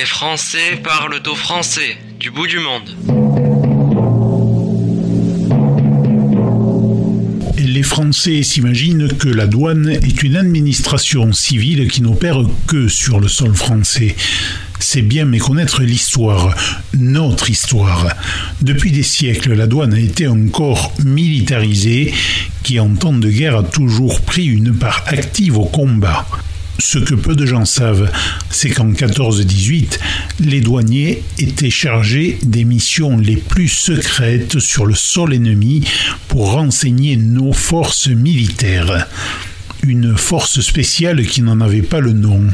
Les Français parlent au français, du bout du monde. Les Français s'imaginent que la douane est une administration civile qui n'opère que sur le sol français. C'est bien méconnaître l'histoire, notre histoire. Depuis des siècles, la douane a été un corps militarisé qui en temps de guerre a toujours pris une part active au combat. Ce que peu de gens savent, c'est qu'en 14-18, les douaniers étaient chargés des missions les plus secrètes sur le sol ennemi pour renseigner nos forces militaires. Une force spéciale qui n'en avait pas le nom.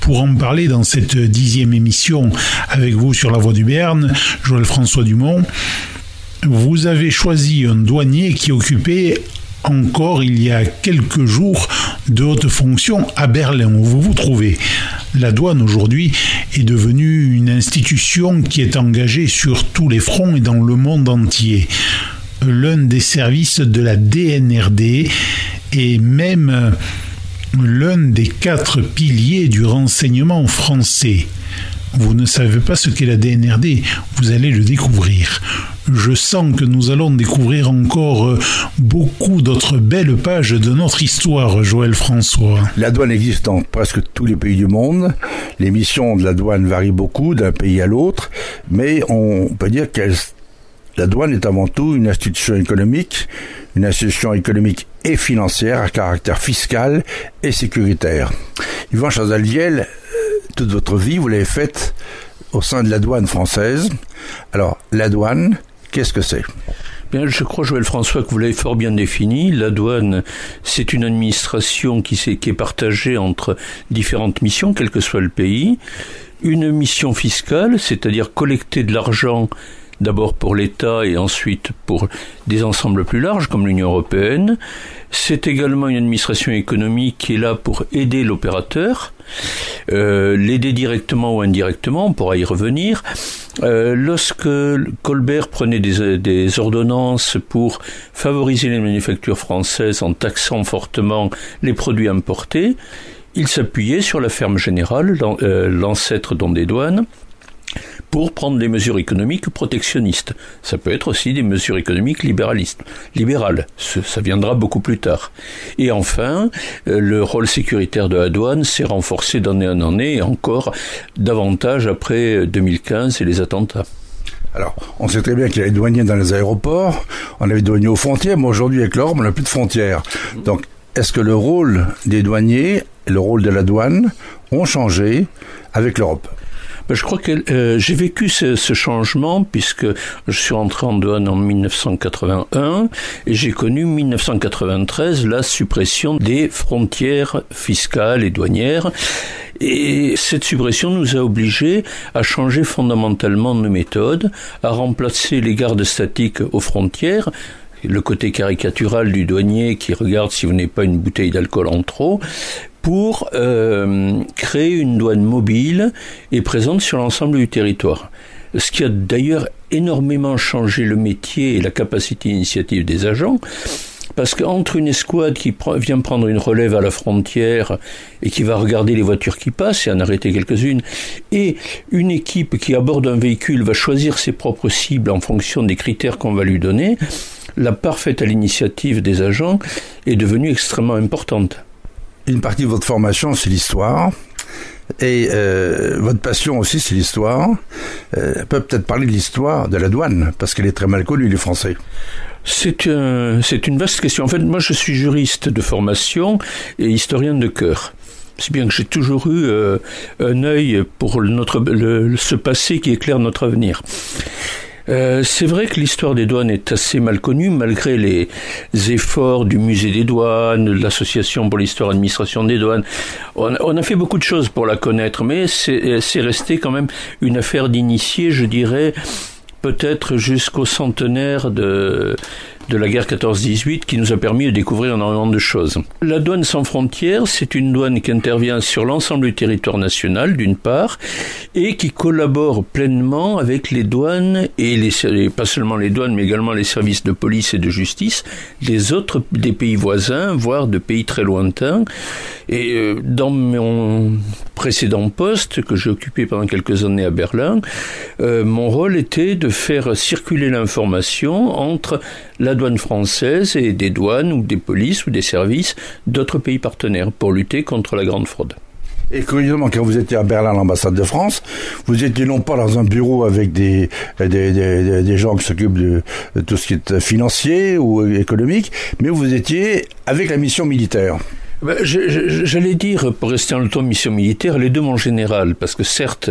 Pour en parler dans cette dixième émission avec vous sur la voie du Berne, Joël François Dumont, vous avez choisi un douanier qui occupait encore il y a quelques jours de haute fonction à Berlin où vous vous trouvez. La douane aujourd'hui est devenue une institution qui est engagée sur tous les fronts et dans le monde entier. L'un des services de la DNRD et même l'un des quatre piliers du renseignement français. Vous ne savez pas ce qu'est la DNRD, vous allez le découvrir. Je sens que nous allons découvrir encore euh, beaucoup d'autres belles pages de notre histoire, Joël François. La douane existe dans presque tous les pays du monde. Les missions de la douane varient beaucoup d'un pays à l'autre, mais on peut dire que la douane est avant tout une institution économique, une institution économique et financière à caractère fiscal et sécuritaire. Yvan Chazalviel, toute votre vie, vous l'avez faite au sein de la douane française. Alors, la douane, qu'est-ce que c'est? Bien, je crois, Joël François, que vous l'avez fort bien défini. La douane, c'est une administration qui, qui est partagée entre différentes missions, quel que soit le pays. Une mission fiscale, c'est-à-dire collecter de l'argent d'abord pour l'État et ensuite pour des ensembles plus larges comme l'Union européenne. C'est également une administration économique qui est là pour aider l'opérateur, euh, l'aider directement ou indirectement, on pourra y revenir. Euh, lorsque Colbert prenait des, ordonnances pour favoriser les manufactures françaises en taxant fortement les produits importés, il s'appuyait sur la ferme générale, euh, l'ancêtre des douanes, pour prendre des mesures économiques protectionnistes. Ça peut être aussi des mesures économiques libéralistes, libérales. Ça viendra beaucoup plus tard. Et enfin, euh, le rôle sécuritaire de la douane s'est renforcé d'année en année et encore davantage après 2015 et les attentats. Alors, on sait très bien qu'il y a les douaniers dans les aéroports, on avait des douaniers aux frontières, mais aujourd'hui avec l'ordre, on n'a plus de frontières. Donc, est-ce que le rôle des douaniers et le rôle de la douane ont changé avec l'Europe? Je crois que euh, j'ai vécu ce, ce, changement puisque je suis entré en douane en 1981 et j'ai connu 1993 la suppression des frontières fiscales et douanières. Et cette suppression nous a obligés à changer fondamentalement nos méthodes, à remplacer les gardes statiques aux frontières le côté caricatural du douanier qui regarde si vous n'avez pas une bouteille d'alcool en trop, pour euh, créer une douane mobile et présente sur l'ensemble du territoire. Ce qui a d'ailleurs énormément changé le métier et la capacité d'initiative des agents, parce qu'entre une escouade qui vient prendre une relève à la frontière et qui va regarder les voitures qui passent et en arrêter quelques-unes, et une équipe qui aborde un véhicule va choisir ses propres cibles en fonction des critères qu'on va lui donner, la parfaite à l'initiative des agents est devenue extrêmement importante une partie de votre formation, c'est l'histoire. Et euh, votre passion aussi, c'est l'histoire. Euh, peut peut-être parler de l'histoire de la douane, parce qu'elle est très mal connue, les Français. C'est un, c'est une vaste question. En fait, moi, je suis juriste de formation et historien de cœur. C'est bien que j'ai toujours eu euh, un œil pour notre, le, ce passé qui éclaire notre avenir. Euh, c'est vrai que l'histoire des douanes est assez mal connue, malgré les efforts du musée des douanes, de l'association pour l'histoire et l'administration des douanes. On, on, a fait beaucoup de choses pour la connaître, mais c'est resté quand même une affaire d'initié, je dirais, peut-être jusqu'au centenaire de, de la guerre 14-18 qui nous a permis de découvrir énormément de choses. La douane sans frontières, c'est une douane qui intervient sur l'ensemble du territoire national, d'une part, et qui collabore pleinement avec les douanes et les, pas seulement les douanes, mais également les services de police et de justice des autres, des pays voisins, voire de pays très lointains. Et euh, dans mon précédent poste que j'ai occupé pendant quelques années à Berlin, euh, mon rôle était de faire circuler l'information entre la douane française et des douanes ou des polices ou des services d'autres pays partenaires pour lutter contre la grande fraude. Et curieusement, quand vous étiez à Berlin, l'ambassade de France, vous étiez non pas dans un bureau avec des, des, des, des gens qui s'occupent de, tout ce qui est financier ou économique, mais vous étiez avec la mission militaire. Ben, J'allais dire, pour rester en le ton mission militaire, les deux mon général, parce que certes,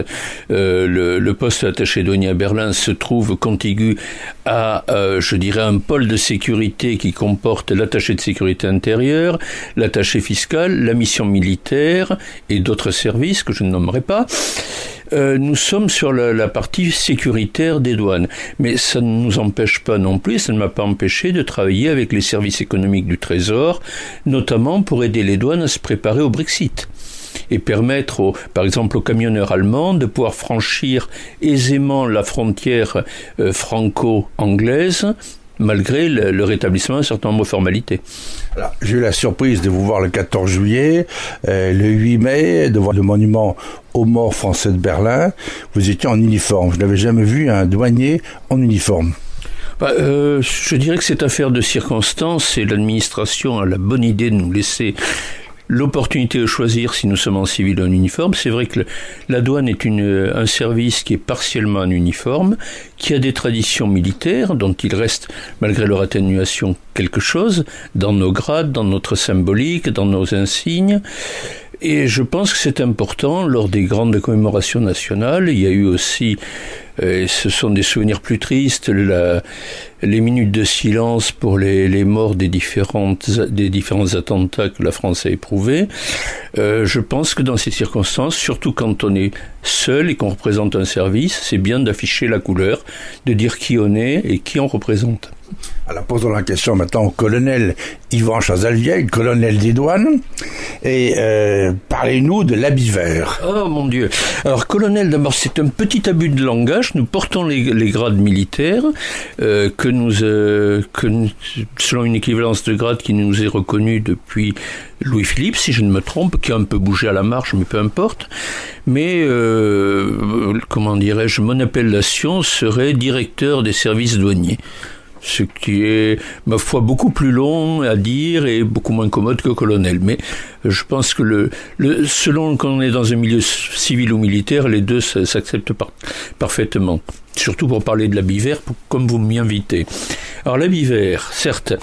euh, le, le, poste attaché douanier à Berlin se trouve contigu à, euh, je dirais, un pôle de sécurité qui comporte l'attaché de sécurité intérieure, l'attaché fiscal, la mission militaire et d'autres services que je ne nommerai pas. Euh, nous sommes sur la, partie sécuritaire des douanes. Mais ça ne nous empêche pas non plus, ça ne m'a pas empêché de travailler avec les services économiques du Trésor, notamment pour aider les douanes à se préparer au Brexit et permettre, aux, par exemple, aux camionneurs allemands de pouvoir franchir aisément la frontière euh, franco-anglaise malgré le, le, rétablissement d'un certain nombre de formalités. J'ai eu la surprise de vous voir le 14 juillet, euh, le 8 mai, de voir le monument aux morts français de Berlin. Vous étiez en uniforme. Je n'avais jamais vu un douanier en uniforme. Bah, euh, je dirais que c'est affaire de circonstances et l'administration a la bonne idée de nous laisser l'opportunité de choisir si nous sommes en civil ou en uniforme. C'est vrai que la douane est une, un service qui est partiellement en uniforme, qui a des traditions militaires dont il reste, malgré leur atténuation, quelque chose dans nos grades, dans notre symbolique, dans nos insignes. Et je pense que c'est important lors des grandes commémorations nationales. Il y a eu aussi, euh, ce sont des souvenirs plus tristes, la, les minutes de silence pour les, les, morts des, différentes, des différents attentats que la France a éprouvés. Euh, je pense que dans ces circonstances, surtout quand on est seul et qu'on représente un service, c'est bien d'afficher la couleur, de dire qui on est et qui on représente. Alors posons la question maintenant au colonel Yvan Chazalvieille, colonel des douanes, et euh, parlez-nous de l'habit vert. Oh mon Dieu Alors colonel, d'abord c'est un petit abus de langage, nous portons les, grades militaires, euh, euh, que nous, selon une équivalence de grade qui nous est reconnue depuis Louis-Philippe, si je ne me trompe, qui a un peu bougé à la marche, mais peu importe. Mais, euh, comment dirais-je, mon appellation serait directeur des services douaniers ce qui est, ma foi, beaucoup plus long à dire et beaucoup moins commode que colonel. Mais je pense que le, le selon qu'on est dans un milieu civil ou militaire, les deux s'acceptent par, parfaitement. Surtout pour parler de l'habit vert, comme vous m'y invitez. Alors l'habit vert, certes,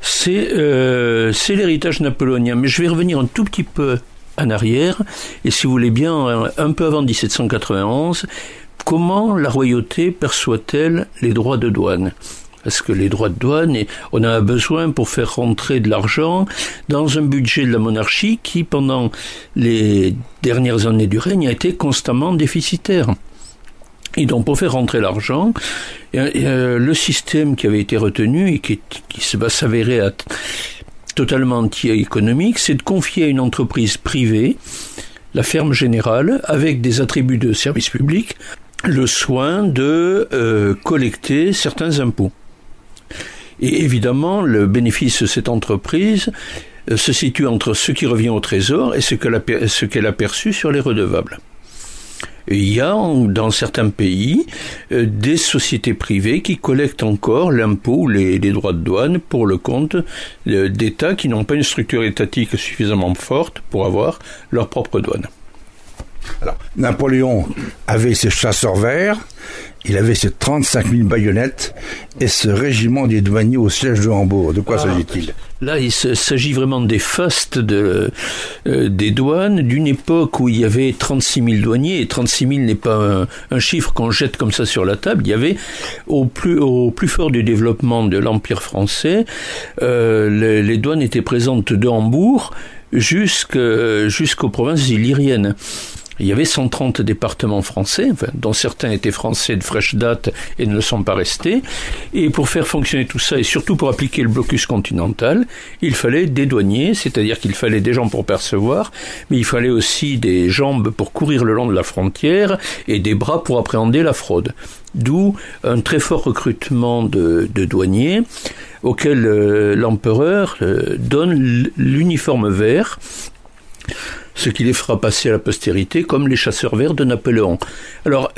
c'est euh, l'héritage napoléonien, mais je vais revenir un tout petit peu en arrière, et si vous voulez bien, un peu avant 1791, comment la royauté perçoit-elle les droits de douane? Parce que les droits de douane, on a besoin pour faire rentrer de l'argent dans un budget de la monarchie qui, pendant les dernières années du règne, a été constamment déficitaire. Et donc, pour faire rentrer l'argent, euh, le système qui avait été retenu et qui, qui va s'avérer totalement anti-économique, c'est de confier à une entreprise privée, la ferme générale, avec des attributs de service public, le soin de euh, collecter certains impôts. Et évidemment, le bénéfice de cette entreprise euh, se situe entre ce qui revient au Trésor et ce qu'elle a, perçu sur les redevables. Il y a dans certains pays euh, des sociétés privées qui collectent encore l'impôt ou les, les, droits de douane pour le compte euh, d'États qui n'ont pas une structure étatique suffisamment forte pour avoir leur propre douane. Alors, Napoléon avait ses chasseurs verts, il avait ses 35 000 baïonnettes et ce régiment des douaniers au siège de Hambourg. De quoi ah, s'agit-il? Là, il s'agit vraiment des fastes de, euh, des douanes d'une époque où il y avait 36 000 douaniers, et 36 000 n'est pas un, un chiffre qu'on jette comme ça sur la table. Il y avait, au plus, au plus fort du développement de l'Empire français, euh, les, les douanes étaient présentes de Hambourg jusqu'aux provinces illyriennes il y avait 130 départements français, dont certains étaient français de fraîche date et ne le sont pas restés. Et pour faire fonctionner tout ça, et surtout pour appliquer le blocus continental, il fallait des douaniers, c'est-à-dire qu'il fallait des gens pour percevoir, mais il fallait aussi des jambes pour courir le long de la frontière et des bras pour appréhender la fraude. D'où un très fort recrutement de, douaniers auquel euh, l'empereur euh, donne l'uniforme vert ce qui les fera passer à la postérité comme les chasseurs verts de Napoléon. Alors,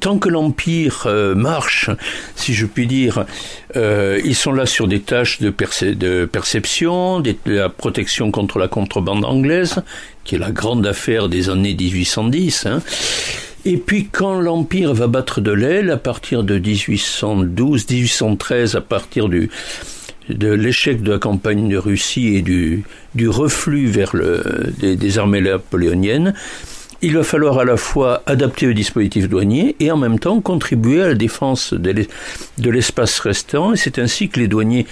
tant que l'Empire euh, marche, si je puis dire, euh, ils sont là sur des tâches de, perception, de la protection contre la contrebande anglaise, qui est la grande affaire des années 1810. Hein. Et puis quand l'Empire va battre de l'aile, à partir de 1812, 1813, à partir du, de l'échec de la campagne de Russie et du, du reflux vers des, armées napoléoniennes, il va falloir à la fois adapter le dispositif douanier et en même temps contribuer à la défense de l'espace restant. Et c'est ainsi que les douaniers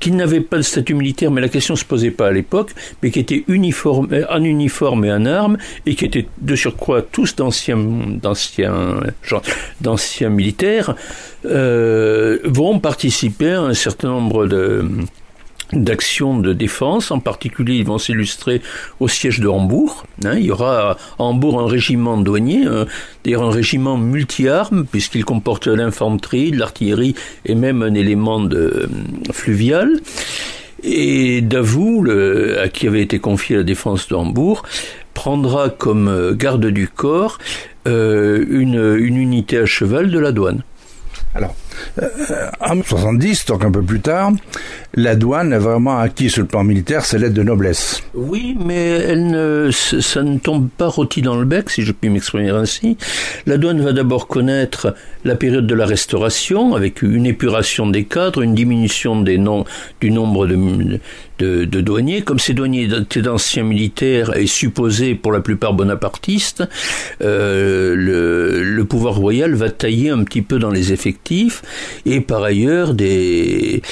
qui n'avaient pas de statut militaire, mais la question ne se posait pas à l'époque, mais qui étaient uniforme, en uniforme et en armes, et qui étaient de surcroît tous d'anciens, d'anciens, d'anciens militaires, euh, vont participer à un certain nombre de, d'actions de défense. En particulier, ils vont s'illustrer au siège de Hambourg. Hein. il y aura à Hambourg un régiment douanier, d'ailleurs un régiment multi-armes, puisqu'il comporte l'infanterie, l'artillerie et même un élément de, euh, fluvial. Et Davout, à qui avait été confiée la défense de Hambourg, prendra comme euh, garde du corps euh, une, une unité à cheval de la douane. Alors, en 1970, donc un peu plus tard, la douane a vraiment acquis sur le plan militaire ses lettres de noblesse. Oui, mais elle ne, ça ne tombe pas rôti dans le bec, si je puis m'exprimer ainsi. La douane va d'abord connaître la période de la restauration, avec une épuration des cadres, une diminution du nombre de, douaniers. Comme ces douaniers étaient d'anciens militaires et supposés pour la plupart bonapartistes, euh, le pouvoir royal va tailler un petit peu dans les effectifs et par ailleurs des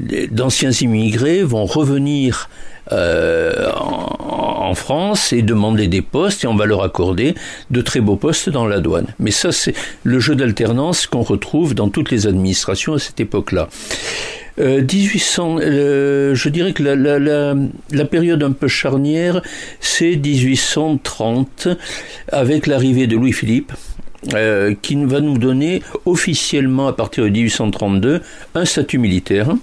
d'anciens immigrés vont revenir euh, en, France et demander des postes et on va leur accorder de très beaux postes dans la douane. Mais ça, c'est le jeu d'alternance qu'on retrouve dans toutes les administrations à cette époque-là. 1800, euh, euh, je dirais que la, la, la, période un peu charnière, c'est 1830, avec l'arrivée de Louis-Philippe, euh, qui va nous donner officiellement à partir de 1832 un statut militaire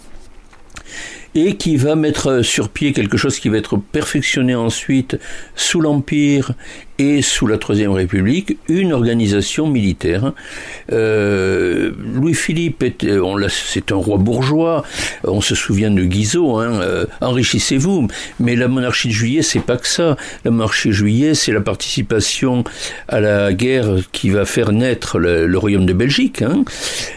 et qui va mettre sur pied quelque chose qui va être perfectionné ensuite sous l'Empire et sous la Troisième République une organisation militaire. Euh, Louis-Philippe c'est un roi bourgeois. On se souvient de Guizot. Hein, euh, enrichissez-vous. Mais la monarchie de Juillet, c'est pas que ça. La monarchie de Juillet, c'est la participation à la guerre qui va faire naître le, royaume de Belgique. Hein.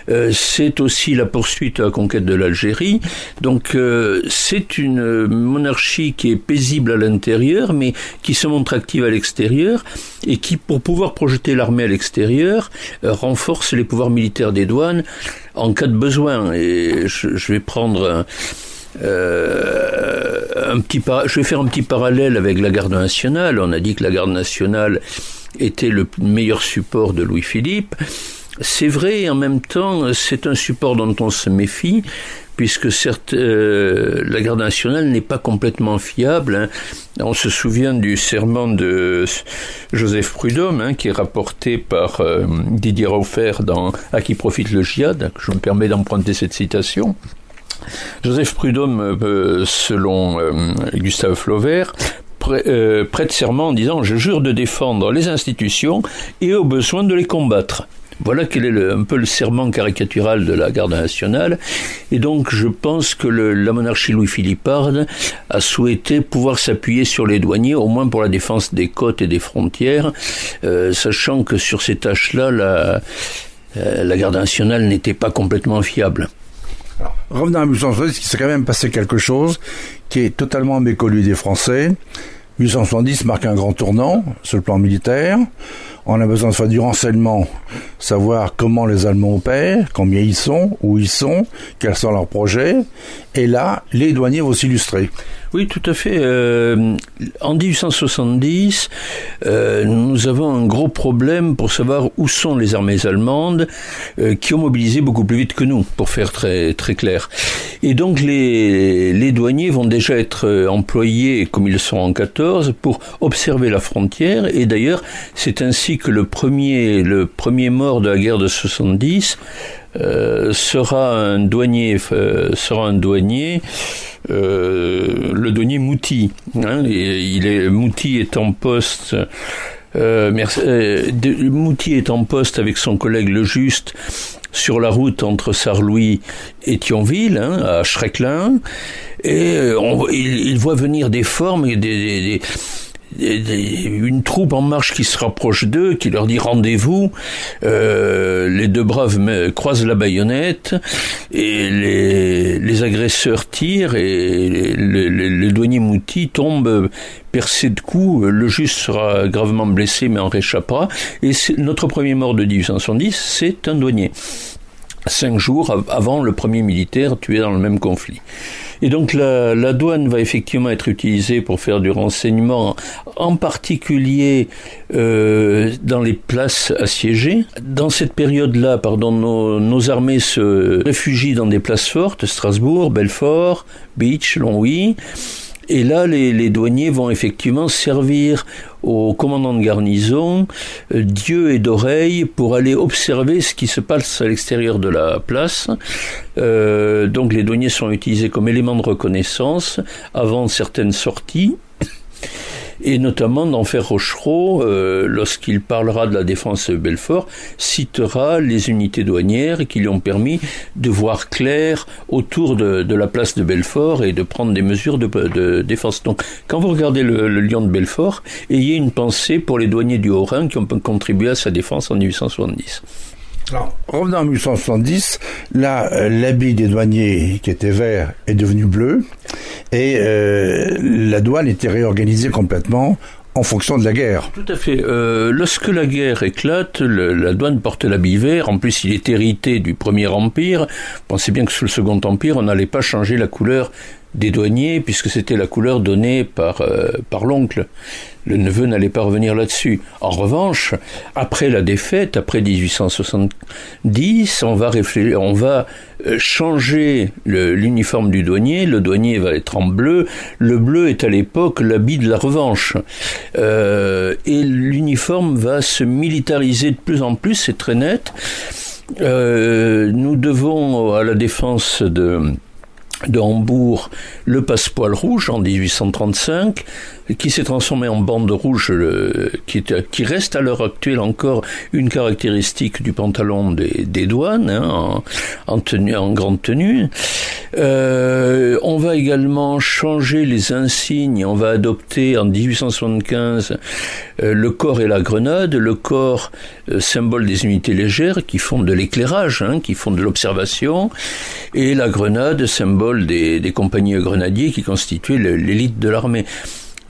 Euh, c'est aussi la poursuite à la conquête de l'Algérie. Donc euh, c'est une monarchie qui est paisible à l'intérieur, mais qui se montre active à l'extérieur et qui, pour pouvoir projeter l'armée à l'extérieur, euh, renforce les pouvoirs militaires des douanes en cas de besoin. Et je, vais prendre un, euh, petit je vais faire un petit parallèle avec la garde nationale. On a dit que la garde nationale était le meilleur support de Louis-Philippe. C'est vrai, en même temps, c'est un support dont on se méfie, puisque certes, euh, la garde nationale n'est pas complètement fiable. Hein. On se souvient du serment de Joseph Prudhomme, hein, qui est rapporté par euh, Didier Raufer dans À qui profite le djihad. Je me permets d'emprunter cette citation. Joseph Prudhomme, euh, selon Gustave Flaubert, prête serment en disant Je jure de défendre les institutions et au besoin de les combattre. Voilà quel est un peu le serment caricatural de la garde nationale. Et donc, je pense que la monarchie Louis-Philipparde a souhaité pouvoir s'appuyer sur les douaniers, au moins pour la défense des côtes et des frontières, euh, sachant que sur ces tâches-là, la, euh, la garde nationale n'était pas complètement fiable. revenons à 1860, il s'est quand même passé quelque chose qui est totalement méconnu des Français. 1870 marque un grand tournant sur le plan militaire. On a besoin de faire du renseignement, savoir comment les Allemands opèrent, combien ils sont, où ils sont, quels sont leurs projets. Et là, les douaniers vont s'illustrer. Oui, tout à fait. Euh, en 1870, euh, nous avons un gros problème pour savoir où sont les armées allemandes euh, qui ont mobilisé beaucoup plus vite que nous, pour faire très très clair. Et donc les, les douaniers vont déjà être employés, comme ils sont en 14, pour observer la frontière. Et d'ailleurs, c'est ainsi que le premier le premier mort de la guerre de 70 sera un douanier sera un douanier euh, le douanier Mouti. Hein, il est, Mouti est en poste. Euh, euh Mouti est en poste avec son collègue Le Juste sur la route entre Sarlouis et Thionville, hein, à Schrecklin, et euh, il, voit venir des formes et des, une troupe en marche qui se rapproche d'eux, qui leur dit rendez-vous. Euh, les deux braves croisent la baïonnette et les, agresseurs tirent et le, douanier Mouti tombe percé de coups. Le juste sera gravement blessé mais en réchappera. Et notre premier mort de 1870, c'est un douanier. Cinq jours avant le premier militaire tué dans le même conflit. Et donc la, douane va effectivement être utilisée pour faire du renseignement, en particulier euh, dans les places assiégées. Dans cette période-là, pardon, nos, nos, armées se réfugient dans des places fortes, Strasbourg, Belfort, Beach, Longwy. Et là, les, douaniers vont effectivement servir au commandant de garnison euh, d'yeux et d'oreilles pour aller observer ce qui se passe à l'extérieur de la place. Euh, donc les douaniers sont utilisés comme élément de reconnaissance avant certaines sorties et notamment d'Enfer Rochereau, euh, lorsqu'il parlera de la défense de Belfort, citera les unités douanières qui lui ont permis de voir clair autour de, la place de Belfort et de prendre des mesures de, défense. Donc, quand vous regardez le, Lion de Belfort, ayez une pensée pour les douaniers du Haut-Rhin qui ont contribué à sa défense en 1870. Alors, revenons en 1870, là, euh, l'habit des douaniers qui était vert est devenu bleu, et euh, la douane était réorganisée complètement en fonction de la guerre. Tout à fait. Euh, lorsque la guerre éclate, la douane porte l'habit vert. En plus, il est hérité du Premier Empire. Pensez bien que sous le Second Empire, on n'allait pas changer la couleur des douaniers, puisque c'était la couleur donnée par, euh, par l'oncle. Le neveu n'allait pas revenir là-dessus. En revanche, après la défaite, après 1870, on va, réfléchir, on va euh, changer l'uniforme du douanier. Le douanier va être en bleu. Le bleu est à l'époque l'habit de la revanche. Euh, et l'uniforme va se militariser de plus en plus, c'est très net. nous devons à la défense de de Hambourg le passepoil rouge en 1835 qui s'est transformé en bande rouge, qui, qui, reste à l'heure actuelle encore une caractéristique du pantalon des, des douanes, hein, en, tenue, en grande tenue. Euh, on va également changer les insignes. On va adopter en 1875 euh, le corps et la grenade. Le corps, euh, symbole des unités légères qui font de l'éclairage, hein, qui font de l'observation, et la grenade, symbole des, des compagnies grenadiers qui constituaient l'élite de l'armée.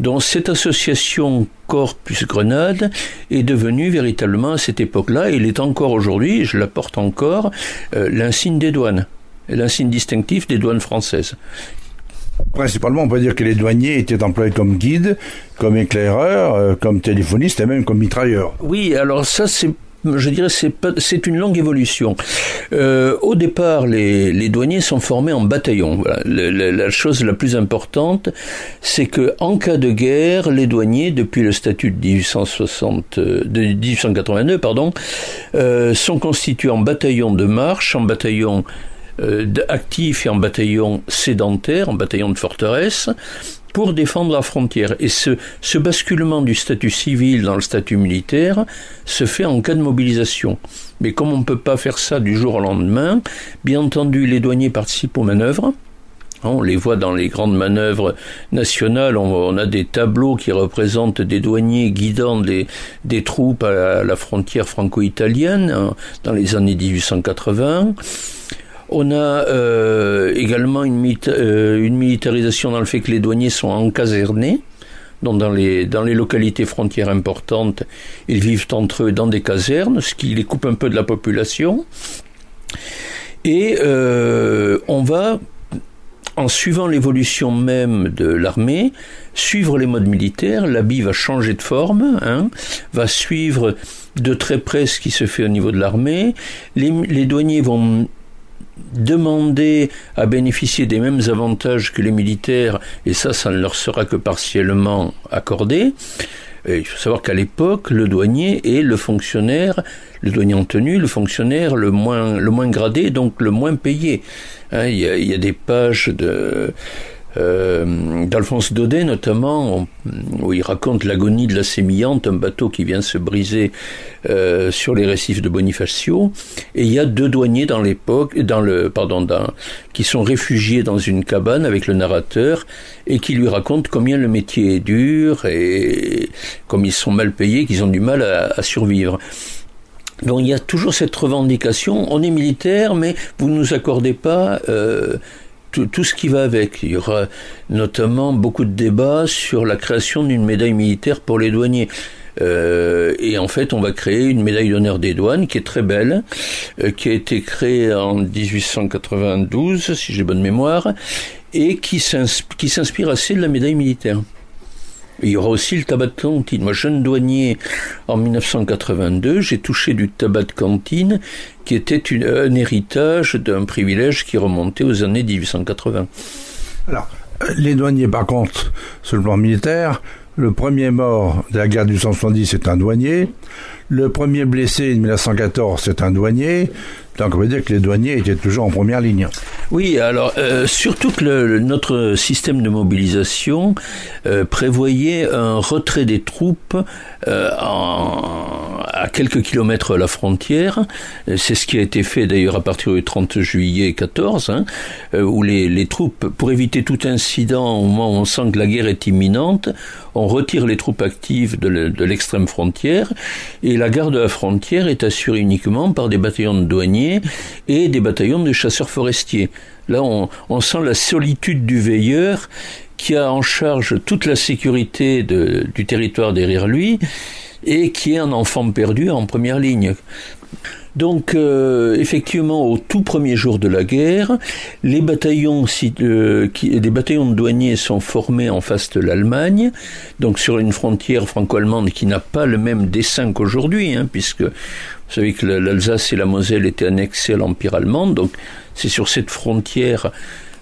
Donc cette association Corps plus Grenade est devenue véritablement à cette époque-là, et il est encore aujourd'hui, je la porte encore, euh, l'insigne des douanes, l'insigne distinctif des douanes françaises. Principalement, on peut dire que les douaniers étaient employés comme guides, comme éclaireurs, euh, comme téléphonistes et même comme mitrailleurs. Oui, alors ça c'est je dirais c'est une longue évolution. Euh, au départ, les, les, douaniers sont formés en bataillon. La, chose la plus importante, c'est que en cas de guerre, les douaniers, depuis le statut de 1860, de 1882, pardon, euh, sont constitués en bataillon de marche, en bataillon euh, actif et en bataillon sédentaire, en bataillon de forteresse, pour défendre la frontière. Et ce, basculement du statut civil dans le statut militaire se fait en cas de mobilisation. Mais comme on ne peut pas faire ça du jour au lendemain, bien entendu, les douaniers participent aux manœuvres. On les voit dans les grandes manœuvres nationales, on, a des tableaux qui représentent des douaniers guidant des, des troupes à la frontière franco-italienne hein, dans les années 1880. On a euh, également une, euh, une, militarisation dans le fait que les douaniers sont encasernés. Donc dans les, localités frontières importantes, ils vivent entre eux dans des casernes, ce qui les coupe un peu de la population. Et euh, on va, en suivant l'évolution même de l'armée, suivre les modes militaires. L'habit va changer de forme, hein, va suivre de très près ce qui se fait au niveau de l'armée. Les douaniers vont demander à bénéficier des mêmes avantages que les militaires, et ça, ça ne leur sera que partiellement accordé. il faut savoir qu'à l'époque, le douanier est le fonctionnaire, le douanier en tenue, le fonctionnaire le moins, le moins gradé, donc le moins payé. Hein, y a, il, y a, des pages de euh, d'Alphonse Daudet notamment, où il raconte l'agonie de la Sémillante, un bateau qui vient se briser euh, sur les récifs de Bonifacio, et il y a deux douaniers dans l'époque, dans le, pardon, qui sont réfugiés dans une cabane avec le narrateur et qui lui racontent combien le métier est dur et comme ils sont mal payés, qu'ils ont du mal à, à survivre. Donc il y a toujours cette revendication, on est militaire, mais vous ne nous accordez pas euh, tout, tout, ce qui va avec. Il y aura notamment beaucoup de débats sur la création d'une médaille militaire pour les douaniers. Euh, et en fait, on va créer une médaille d'honneur des douanes qui est très belle, euh, qui a été créée en 1892, si j'ai bonne mémoire, et qui s'inspire assez de la médaille militaire. Il y aura aussi le tabac de cantine. Moi, jeune douanier, en 1982, j'ai touché du tabac de cantine qui était un héritage d'un privilège qui remontait aux années 1880. Alors, les douaniers, par contre, sur le plan militaire, le premier mort de la guerre du 170, c'est un douanier. Le premier blessé de 1914, c'est un douanier. Donc on veut dire que les douaniers étaient toujours en première ligne. Oui, alors euh, surtout que notre système de mobilisation euh, prévoyait un retrait des troupes euh, à quelques kilomètres de la frontière. C'est ce qui a été fait d'ailleurs à partir du 30 juillet 14, hein, où les, les, troupes, pour éviter tout incident au moment où on sent que la guerre est imminente, on retire les troupes actives de l'extrême frontière et la garde de la frontière est assurée uniquement par des bataillons de douaniers et des bataillons de chasseurs forestiers. Là, on, sent la solitude du veilleur qui a en charge toute la sécurité du territoire derrière lui et qui est un enfant perdu en première ligne. Donc, euh, effectivement, au tout premier jour de la guerre, les bataillons, euh, bataillons de douaniers sont formés en face de l'Allemagne, donc sur une frontière franco-allemande qui n'a pas le même dessin qu'aujourd'hui, hein, puisque vous savez que l'Alsace et la Moselle étaient annexées à l'Empire allemand, donc c'est sur cette frontière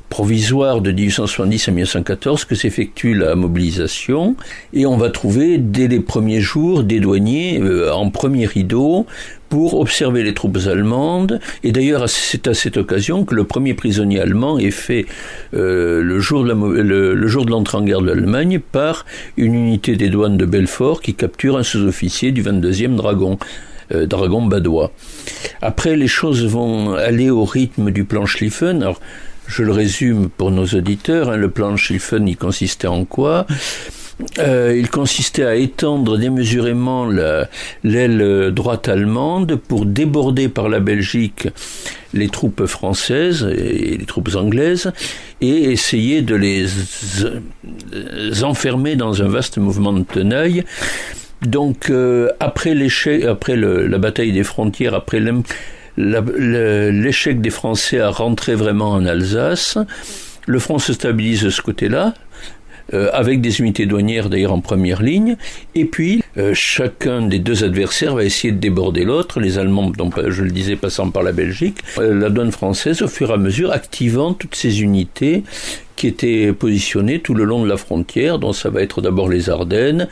provisoire de 1870 à 1914 que s'effectue la mobilisation. Et on va trouver dès les premiers jours des douaniers euh, en premier rideau pour observer les troupes allemandes et d'ailleurs c'est à cette occasion que le premier prisonnier allemand est fait euh, le jour de l'entrée en guerre de l'Allemagne par une unité des douanes de Belfort qui capture un sous-officier du 22e dragon euh, dragon badois. Après, les choses vont aller au rythme du plan Schlieffen. Alors, je le résume pour nos auditeurs. Hein, le plan Schlieffen, il consistait en quoi? Euh, il consistait à étendre démesurément l'aile droite allemande pour déborder par la Belgique les troupes françaises et les troupes anglaises et essayer de les enfermer dans un vaste mouvement de tenaille. Donc euh, après l'échec, la bataille des frontières, après l'échec des Français à rentrer vraiment en Alsace. Le front se stabilise de ce côté-là, euh, avec des unités douanières d'ailleurs en première ligne, et puis euh, chacun des deux adversaires va essayer de déborder l'autre, les Allemands, donc je le disais, passant par la Belgique, euh, la douane française au fur et à mesure activant toutes ces unités qui étaient positionnées tout le long de la frontière, dont ça va être d'abord les Ardennes,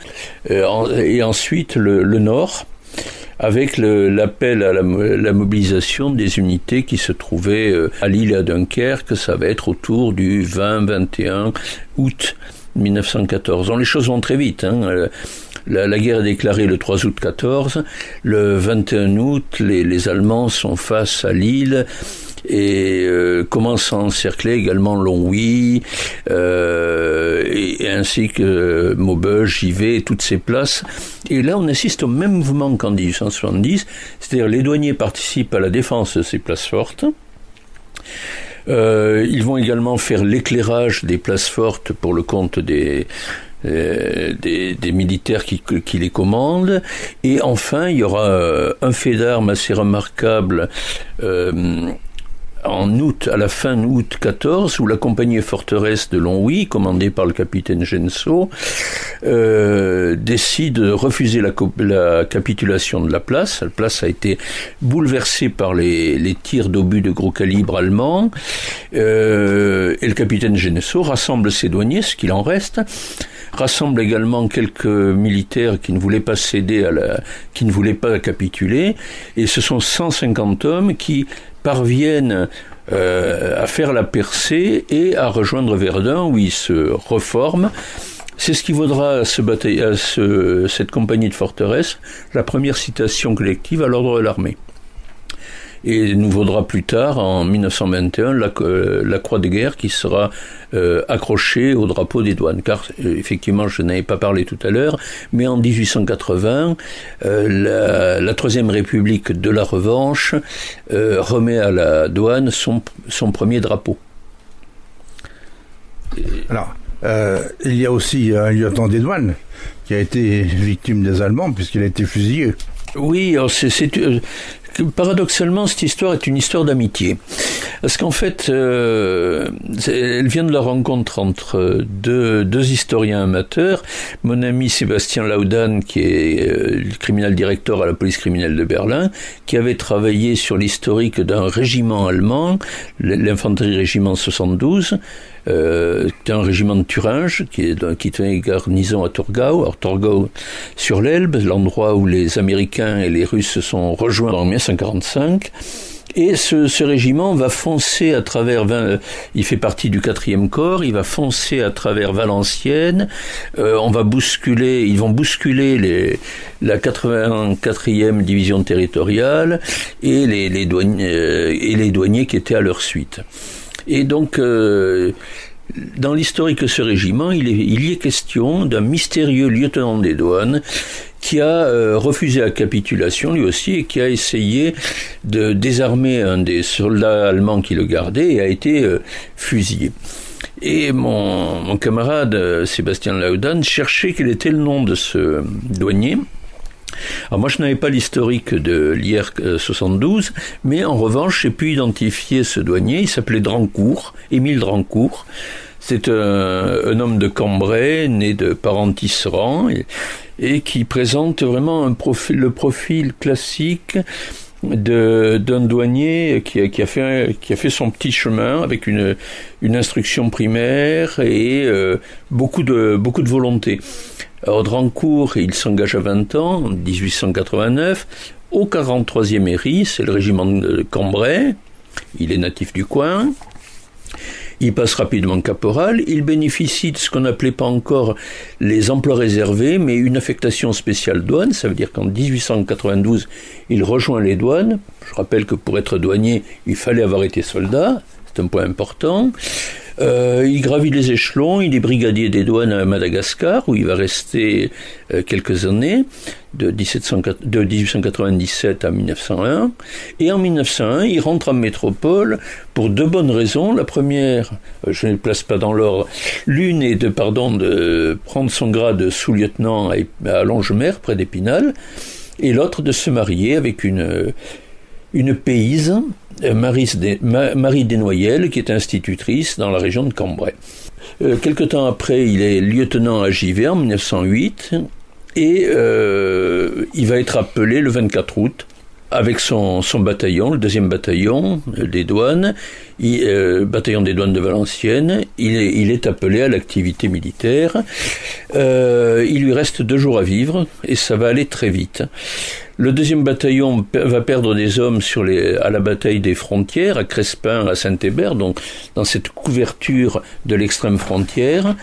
et ensuite le, Nord, avec l'appel à la, la, mobilisation des unités qui se trouvaient euh, à Lille et à Dunkerque, ça va être autour du 20-21 août 1914. Donc les choses vont très vite. Hein. Euh, la, guerre est déclarée le 3 août 14. Le 21 août, les, Allemands sont face à Lille et euh, commence à encercler également Longwy, euh, ainsi que Maubeuge, Givet, toutes ces places. Et là, on assiste au même mouvement qu'en 1870, c'est-à-dire les douaniers participent à la défense de ces places fortes. Euh, ils vont également faire l'éclairage des places fortes pour le compte des, des, des, militaires qui, qui, les commandent. Et enfin, il y aura un fait d'armes assez remarquable en août, à la fin août 14, où la compagnie forteresse de Longwy, commandée par le capitaine Genso, euh, décide de refuser la, la, capitulation de la place. La place a été bouleversée par les, les tirs d'obus de gros calibre allemands, euh, et le capitaine Genso rassemble ses douaniers, ce qu'il en reste, rassemble également quelques militaires qui ne voulaient pas céder à la, qui ne voulaient pas capituler, et ce sont 150 hommes qui parviennent euh, à faire la percée et à rejoindre Verdun où ils se reforment. C'est ce qui vaudra à, ce, cette compagnie de forteresse la première citation collective à l'ordre de l'armée et nous vaudra plus tard, en 1921, la, euh, la croix de guerre qui sera euh, accrochée au drapeau des douanes. Car, euh, effectivement, je n'avais pas parlé tout à l'heure, mais en 1880, la, la, Troisième République de la Revanche remet à la douane son, son premier drapeau. Alors, il y a aussi un lieutenant des douanes qui a été victime des Allemands puisqu'il a été fusillé. Oui, c'est paradoxalement, cette histoire est une histoire d'amitié. Parce qu'en fait, euh, elle vient de la rencontre entre deux, deux, historiens amateurs. Mon ami Sébastien Laudan, qui est euh, le criminel directeur à la police criminelle de Berlin, qui avait travaillé sur l'historique d'un régiment allemand, l'infanterie régiment 72, euh, un régiment de Thuringe qui, est, qui tenait garnison à Torgau, alors Torgau sur l'Elbe, l'endroit où les Américains et les Russes se sont rejoints en 1945. Et ce, régiment va foncer à travers, il fait partie du quatrième corps, il va foncer à travers Valenciennes, euh, on va bousculer, ils vont bousculer la 84e division territoriale et les, douaniers, euh, et les douaniers qui étaient à leur suite. Et donc, euh, dans l'historique de ce régiment, il, y est question d'un mystérieux lieutenant des douanes qui a euh, refusé la capitulation lui aussi et qui a essayé de désarmer un des soldats allemands qui le gardait et a été euh, fusillé. Et mon, camarade Sébastien Laudan cherchait quel était le nom de ce douanier. Alors moi je n'avais pas l'historique de l'IR 72, mais en revanche j'ai pu identifier ce douanier, il s'appelait Drancourt, Émile Drancourt. C'est un, homme de Cambrai, né de parents tisserands, et, qui présente vraiment profil, le profil classique d'un douanier qui a, fait, son petit chemin avec une, instruction primaire et euh, beaucoup, de, volonté. Audrancourt, il s'engage à 20 ans, en 1889, au 43e ERI, c'est le régiment de Cambrai, il est natif du coin, il passe rapidement caporal, il bénéficie de ce qu'on n'appelait pas encore les emplois réservés, mais une affectation spéciale douane, ça veut dire qu'en 1892, il rejoint les douanes. Je rappelle que pour être douanier, il fallait avoir été soldat, c'est un point important. Euh, il gravit les échelons, il est brigadier des douanes à Madagascar, où il va rester euh, quelques années, de, 1897 à 1901. Et en 1901, il rentre en métropole pour deux bonnes raisons. La première, euh, je ne le place pas dans l'ordre, l'une est de, pardon, de prendre son grade de sous-lieutenant à, Longemer, près d'Épinal, et l'autre de se marier avec une, une payse euh, Marie Desnoyelles, qui est institutrice dans la région de Cambrai. Euh, quelque temps après, il est lieutenant à Givet en 1908 et euh, il va être appelé le 24 août avec son, bataillon, le deuxième bataillon des douanes, il, bataillon des douanes de Valenciennes, il est, appelé à l'activité militaire. il lui reste deux jours à vivre et ça va aller très vite. Le deuxième bataillon va perdre des hommes à la bataille des frontières, à Crespin, à Saint-Hébert, donc dans cette couverture de l'extrême frontière.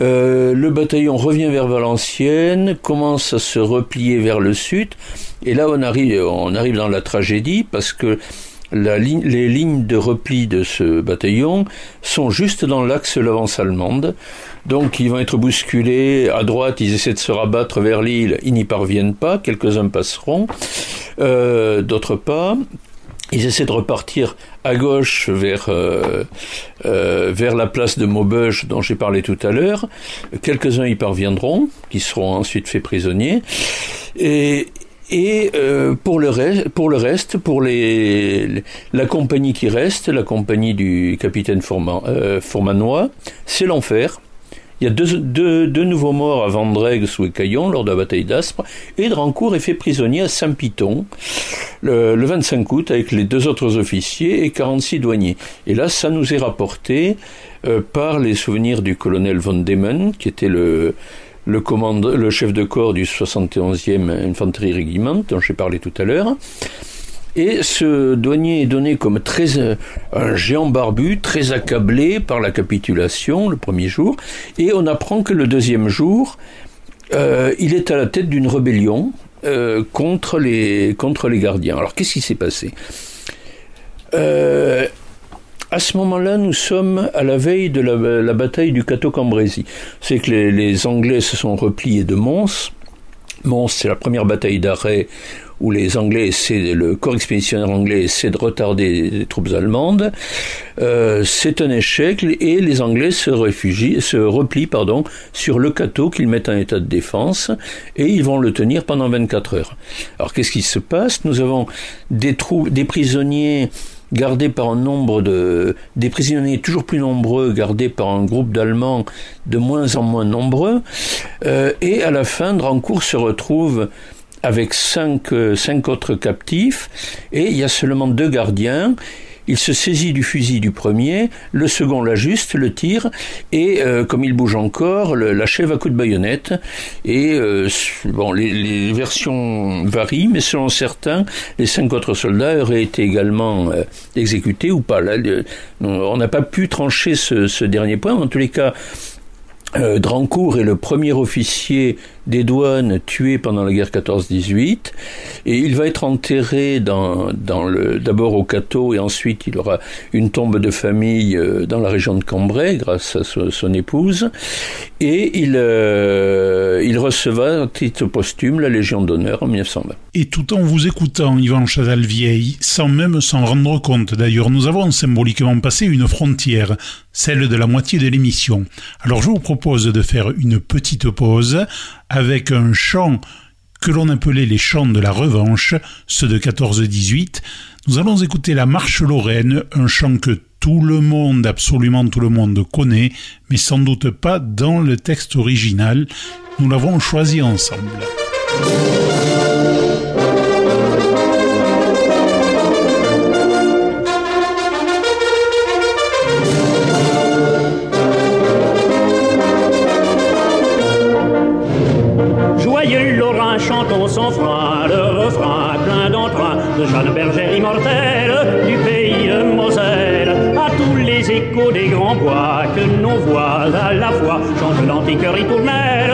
Euh, le bataillon revient vers Valenciennes, commence à se replier vers le sud, et là on arrive, dans la tragédie parce que les lignes de repli de ce bataillon sont juste dans l'axe l'avance allemande. Donc ils vont être bousculés. À droite, ils essaient de se rabattre vers l'île. Ils n'y parviennent pas. Quelques-uns passeront. Euh, d'autres pas. Ils essaient de repartir à gauche vers euh, euh, vers la place de Maubeuge dont j'ai parlé tout à l'heure. Quelques-uns y parviendront, qui seront ensuite faits prisonniers. Et, et euh, pour, le reste, pour le reste, pour les, la compagnie qui reste, la compagnie du capitaine Fourman, euh, Fourmanois, c'est l'enfer. Il y a deux, nouveaux morts à Vendrègue sous Caillon lors de la bataille d'Aspre, et Drancourt est fait prisonnier à Saint-Piton le, le, 25 août avec les deux autres officiers et 46 douaniers. Et là, ça nous est rapporté euh, par les souvenirs du colonel von Demen, qui était le, le chef de corps du 71e Infanterie Régiment, dont j'ai parlé tout à l'heure. Et ce douanier est donné comme très euh, un géant barbu, très accablé par la capitulation le premier jour, et on apprend que le deuxième jour, euh, il est à la tête d'une rébellion euh, contre les contre les gardiens. Alors qu'est-ce qui s'est passé? À ce moment-là, nous sommes à la veille de la, bataille du Cateau-Cambrésis. C'est que les, Anglais se sont repliés de Mons. Mons, c'est la première bataille d'arrêt où les Anglais essaient, le corps expéditionnaire anglais essaie de retarder les troupes allemandes. Euh, c'est un échec et les Anglais se réfugient, se replient pardon sur le Cateau qu'ils mettent en état de défense et ils vont le tenir pendant 24 heures. Alors qu'est-ce qui se passe? Nous avons des troupes, des prisonniers gardés par un nombre de des prisonniers toujours plus nombreux gardés par un groupe d'Allemands de moins en moins nombreux euh, et à la fin Drancourt se retrouve avec cinq, euh, cinq autres captifs, et il y a seulement deux gardiens. Il se saisit du fusil du premier, le second l'ajuste, le tire, et euh, comme il bouge encore, l'achève à coup de baïonnette. Et euh, bon, les, versions varient, mais selon certains, les cinq autres soldats auraient été également euh, exécutés ou pas. On n'a pas pu trancher ce, dernier point. En tous les cas, Drancourt est le premier officier des douanes tué pendant la guerre 14-18 et il va être enterré dans, le d'abord au Cateau et ensuite il aura une tombe de famille euh, dans la région de Cambrai grâce à son, épouse et il euh, il receva un titre posthume la Légion d'honneur en 1920. Et tout en vous écoutant Yvan Chazal-Vieille, sans même s'en rendre compte d'ailleurs, nous avons symboliquement passé une frontière, celle de la moitié de l'émission. Alors je vous propose de faire une petite pause avec un chant que l'on appelait les chants de la revanche, ceux de 14-18. Nous allons écouter la marche lorraine, un chant que tout le monde, absolument tout le monde connaît, mais sans doute pas dans le texte original. Nous l'avons choisi ensemble. Le refrain plein d'entrain de Jeanne Berger immortelle du pays de Moselle. À tous les échos des grands bois que nos voix à la fois chantent l'antique ritournelle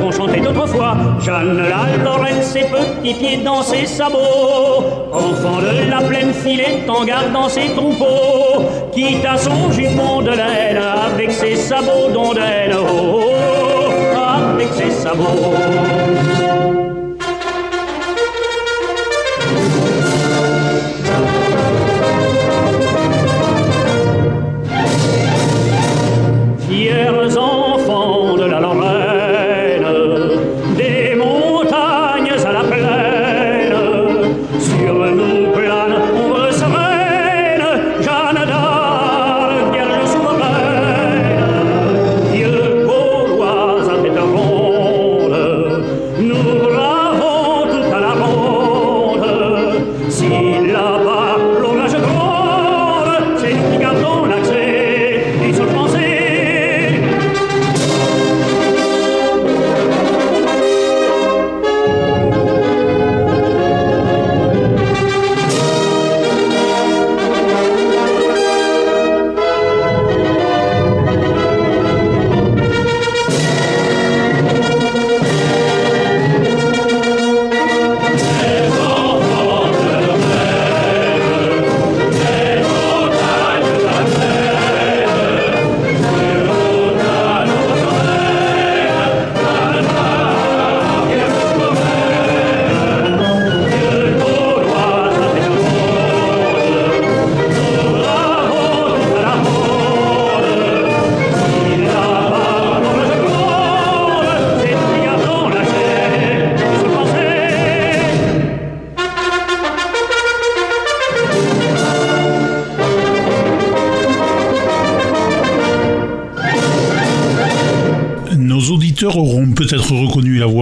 qu'on chantait autrefois. Jeanne la ses petits pieds dans ses sabots, enfant de la plaine filée en garde dans ses troupeaux, quitte à son jupon de laine avec ses sabots d'ondaine. Oh, oh, oh, avec ses sabots.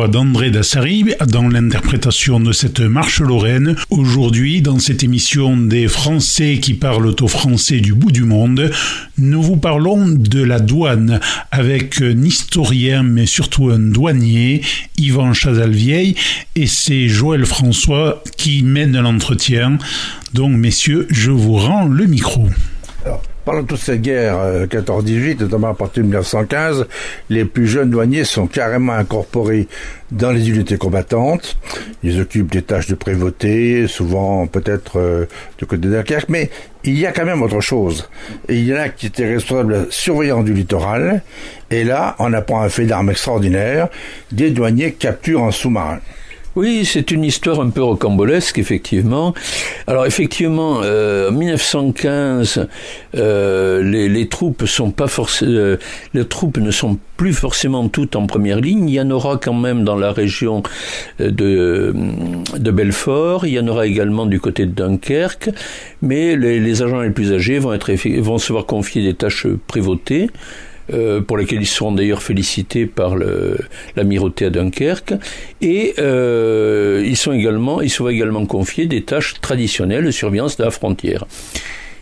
d'André Dassari dans l'interprétation de cette marche lorraine. Aujourd'hui, dans cette émission des Français qui parlent au français du bout du monde, nous vous parlons de la douane avec un historien mais surtout un douanier, Yvan Chazalvieille, et c'est Joël François qui mène l'entretien. Donc messieurs, je vous rends le micro. Pendant toute cette guerre 14-18, euh, notamment à partir de 1915, les plus jeunes douaniers sont carrément incorporés dans les unités combattantes. Ils occupent des tâches de prévôté, souvent peut-être euh, du côté de mais il y a quand même autre chose. il y en a qui étaient responsables surveillants du littoral, et là, on apprend un fait d'armes extraordinaire, des douaniers capturent un sous-marin. Oui, c'est une histoire un peu rocambolesque, effectivement. Alors, effectivement, euh, en 1915, euh, les, les, troupes sont pas euh, les troupes ne sont plus forcément toutes en première ligne. Il y en aura quand même dans la région euh, de, de Belfort. Il y en aura également du côté de Dunkerque. Mais les, les agents les plus âgés vont être vont se voir confier des tâches prévotées. Euh, pour lesquels ils seront d'ailleurs félicités par l'amirauté à Dunkerque, et euh, ils sont également, ils sont également confiés des tâches traditionnelles de surveillance de la frontière.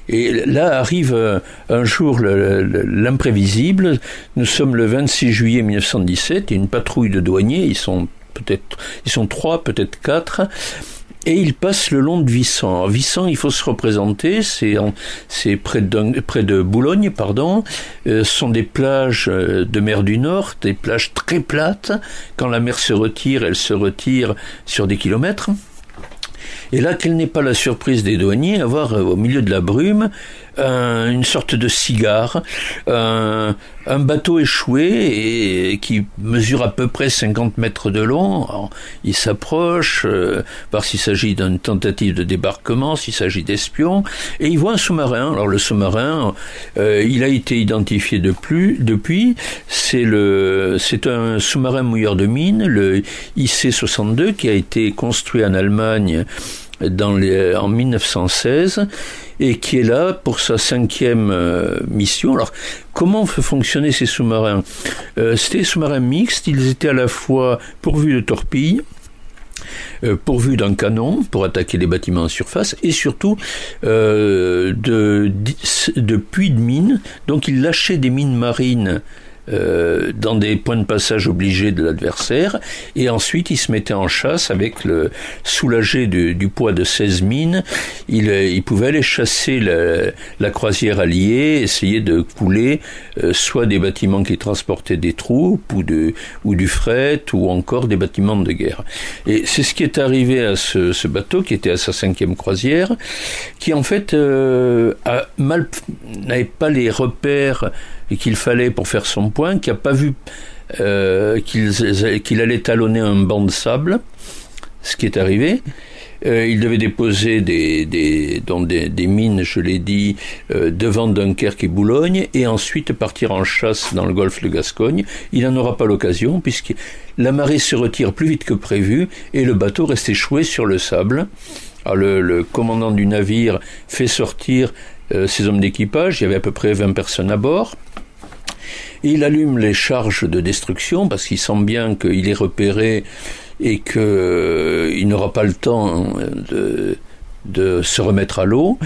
Et là arrive euh, un jour l'imprévisible. Nous sommes le 26 juillet 1917 et une patrouille de douaniers, ils sont peut-être, ils sont trois, peut-être quatre, et il passe le long de Vissant. Vissant, il faut se représenter, c'est près de près de Boulogne, pardon. Euh, ce sont des plages euh, de mer du Nord, des plages très plates. Quand la mer se retire, elle se retire sur des kilomètres. Et là, quelle n'est pas la surprise des douaniers, avoir euh, au milieu de la brume une sorte de cigare, un, bateau échoué et, qui mesure à peu près 50 mètres de long. il s'approche, euh, voir s'il s'agit d'une tentative de débarquement, s'il s'agit d'espions, et il voit un sous-marin. Alors le sous-marin, euh, il a été identifié de plus, depuis. C'est le, c'est un sous-marin mouilleur de mine, le IC-62, qui a été construit en Allemagne les, en 1916 et qui est là pour sa cinquième euh, mission. Alors, comment fonctionnaient ces sous-marins? Euh, C'était des sous-marins mixtes, ils étaient à la fois pourvus de torpilles, euh, pourvus d'un canon pour attaquer les bâtiments en surface et surtout de, de puits de mines. Donc ils lâchaient des mines marines euh, dans des points de passage obligés de l'adversaire, et ensuite il se mettait en chasse avec le soulagé du, du poids de 16 mines, il, euh, il pouvait aller chasser la, la, croisière alliée, essayer de couler euh, soit des bâtiments qui transportaient des troupes ou, de, ou du fret ou encore des bâtiments de guerre. Et c'est ce qui est arrivé à ce, ce, bateau qui était à sa cinquième croisière, qui en fait mal n'avait pas les repères qu'il fallait pour faire son point, qui n'a pas vu euh, qu'il allait talonner un banc de sable, ce qui est arrivé. Euh, il devait déposer des, des, des, mines, je l'ai dit, euh, devant Dunkerque et Boulogne, et ensuite partir en chasse dans le golfe de Gascogne. Il n'en aura pas l'occasion, puisque la marée se retire plus vite que prévu, et le bateau reste échoué sur le sable. Alors le, le commandant du navire fait sortir ses hommes d'équipage, il y avait à peu près 20 personnes à bord. Il allume les charges de destruction parce qu'il sent bien qu'il est repéré et qu'il euh, n'aura pas le temps de, de se remettre à l'eau.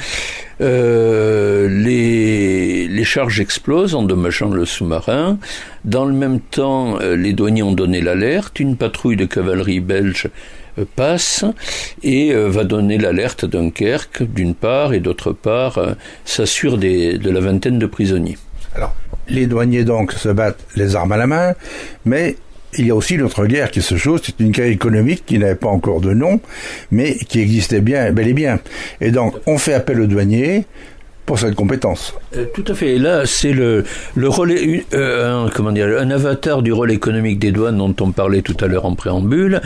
Euh, les, charges explosent, endommageant le sous-marin. Dans le même temps, euh, les douaniers ont donné l'alerte. Une patrouille de cavalerie belge passe et va donner l'alerte à Dunkerque, d'une part, et d'autre part, s'assure de la vingtaine de prisonniers. Alors, les douaniers donc se battent les armes à la main, mais il y a aussi notre guerre qui se joue, c'est une guerre économique qui n'avait pas encore de nom, mais qui existait bien, bel et bien. Et donc, on fait appel aux douaniers, pour cette compétence. Euh, tout à fait. Et là, c'est le, le relais, euh, un, comment dire, un avatar du rôle économique des douanes dont on parlait tout à l'heure en préambule.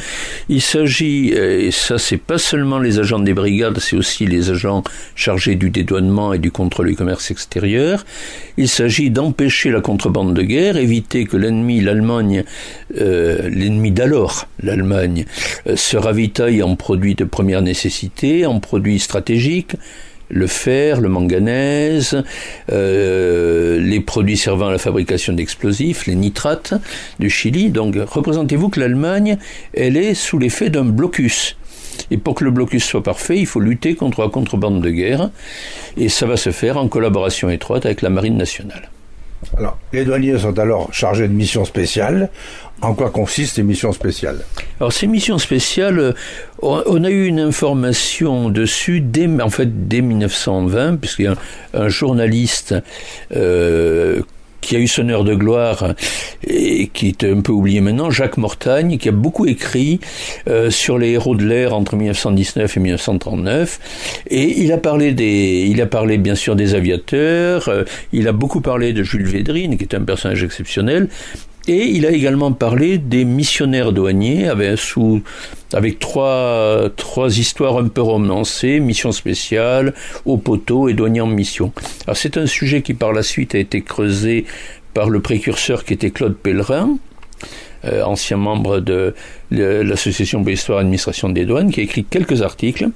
Il s'agit, euh, et ça, c'est pas seulement les agents des brigades, c'est aussi les agents chargés du dédouanement et du contrôle du commerce extérieur. Il s'agit d'empêcher la contrebande de guerre, éviter que l'ennemi, l'Allemagne, euh, l'ennemi d'alors, l'Allemagne, se ravitaille en produits de première nécessité, en produits stratégiques le fer, le manganèse, euh, les, produits servant à la fabrication d'explosifs, les nitrates du Chili. Donc représentez-vous que l'Allemagne, elle est sous l'effet d'un blocus. Et pour que le blocus soit parfait, il faut lutter contre la contrebande de guerre. Et ça va se faire en collaboration étroite avec la Marine nationale. Alors, les douaniers sont alors chargés de missions spéciales. En quoi consistent ces missions spéciales? Alors ces missions spéciales, euh, on a eu une information dessus dès, en fait, dès 1920, puisqu'il y a un, journaliste euh, qui a eu son heure de gloire et qui est un peu oublié maintenant, Jacques Mortagne, qui a beaucoup écrit euh, sur les héros de l'air entre 1919 et 1939. Et il a parlé des, il a parlé bien sûr des aviateurs. Euh, il a beaucoup parlé de Jules Védrine, qui est un personnage exceptionnel. Et il a également parlé des missionnaires douaniers avec, trois, trois histoires un peu romancées, mission spéciale, au poteau et douanier en mission. C'est un sujet qui par la suite a été creusé par le précurseur qui était Claude Pellerin, euh, ancien membre de l'association pour l'histoire et l'administration des douanes, qui a écrit quelques articles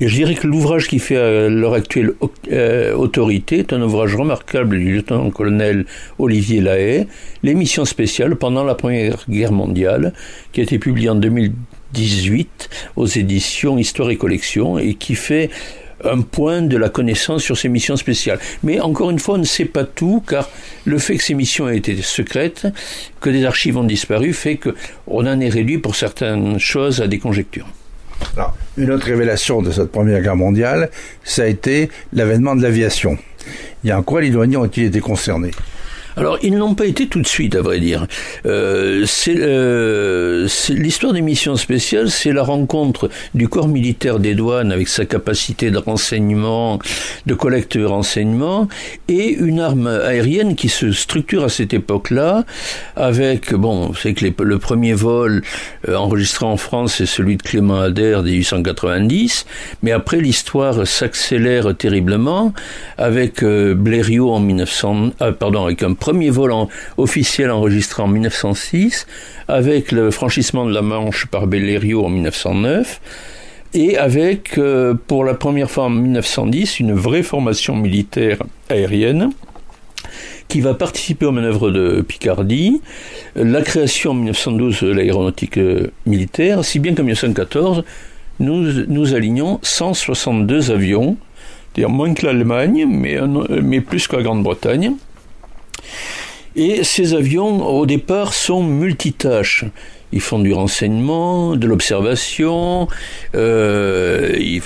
et je dirais que l'ouvrage qui fait à l'heure actuelle euh, autorité est un ouvrage remarquable du lieutenant-colonel Olivier Lahaye, l'émission spéciale pendant la Première Guerre mondiale, qui a été publiée en 2018 aux éditions Histoire et Collection et qui fait un point de la connaissance sur ces missions spéciales. Mais encore une fois, on ne sait pas tout, car le fait que ces missions aient été secrètes, que des archives ont disparu, fait qu'on en est réduit pour certaines choses à des conjectures une autre révélation de cette Première Guerre mondiale, ça a été l'avènement de l'aviation. Il y a en quoi les douaniers ont-ils été concernés? Alors, ils n'ont pas été tout de suite, à vrai dire. Euh, euh, c'est l'histoire des missions spéciales, c'est la rencontre du corps militaire des douanes avec sa capacité de renseignement, de collecte de renseignements, et une arme aérienne qui se structure à cette époque-là, avec, bon, c'est que le premier vol euh, enregistré en France, c'est celui de Clément Ader, 1890, mais après l'histoire s'accélère terriblement avec Blériot en 1900, pardon, avec un premier vol officiel enregistré en 1906, avec le franchissement de la Manche par Bellerio en 1909, et avec, euh, pour la première fois en 1910, une vraie formation militaire aérienne qui va participer aux manœuvres de Picardie, la création en 1912 de l'aéronautique euh, militaire, si bien qu'en 1914, nous, nous alignons 162 avions, c'est-à-dire moins que l'Allemagne, mais, mais plus que la Grande-Bretagne. Et ces avions, au départ, sont multitâches. Ils font du renseignement, de l'observation, euh, ils,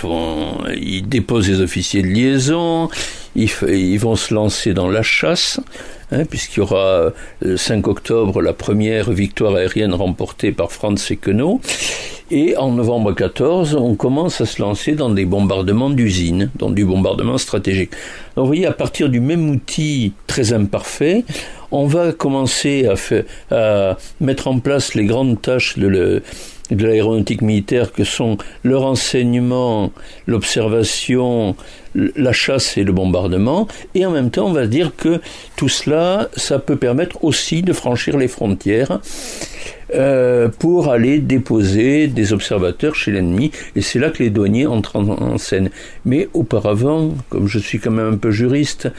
ils déposent des officiers de liaison, ils, vont se lancer dans la chasse, hein, puisqu'il y aura le 5 octobre la première victoire aérienne remportée par Franz Sequenot. Et en novembre 14, on commence à se lancer dans des bombardements d'usines, dans du bombardement stratégique. Donc vous voyez, à partir du même outil très imparfait, on va commencer à, à mettre en place les grandes tâches de, de l'aéronautique militaire que sont le renseignement, l'observation, la chasse et le bombardement, et en même temps on va dire que tout cela, ça peut permettre aussi de franchir les frontières euh, pour aller déposer des observateurs chez l'ennemi, et c'est là que les douaniers entrent en, scène. Mais auparavant, comme je suis quand même un peu juriste,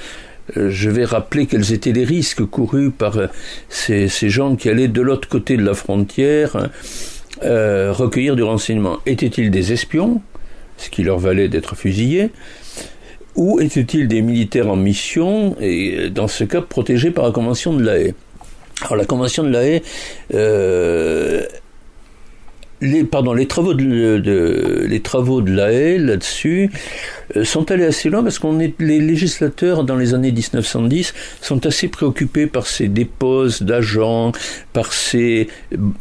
euh, je vais rappeler quels étaient les risques courus par euh, ces, ces gens qui allaient de l'autre côté de la frontière euh, recueillir du renseignement. Étaient-ils des espions, ce qui leur valait d'être fusillés, ou étaient-ils des militaires en mission, et dans ce cas protégés par la Convention de la Haye? Alors la Convention de la Haye euh, les, les travaux de, les de la haie là-dessus euh, sont allés assez loin parce qu'on les législateurs dans les années 1910 sont assez préoccupés par ces déposes d'agents, par ces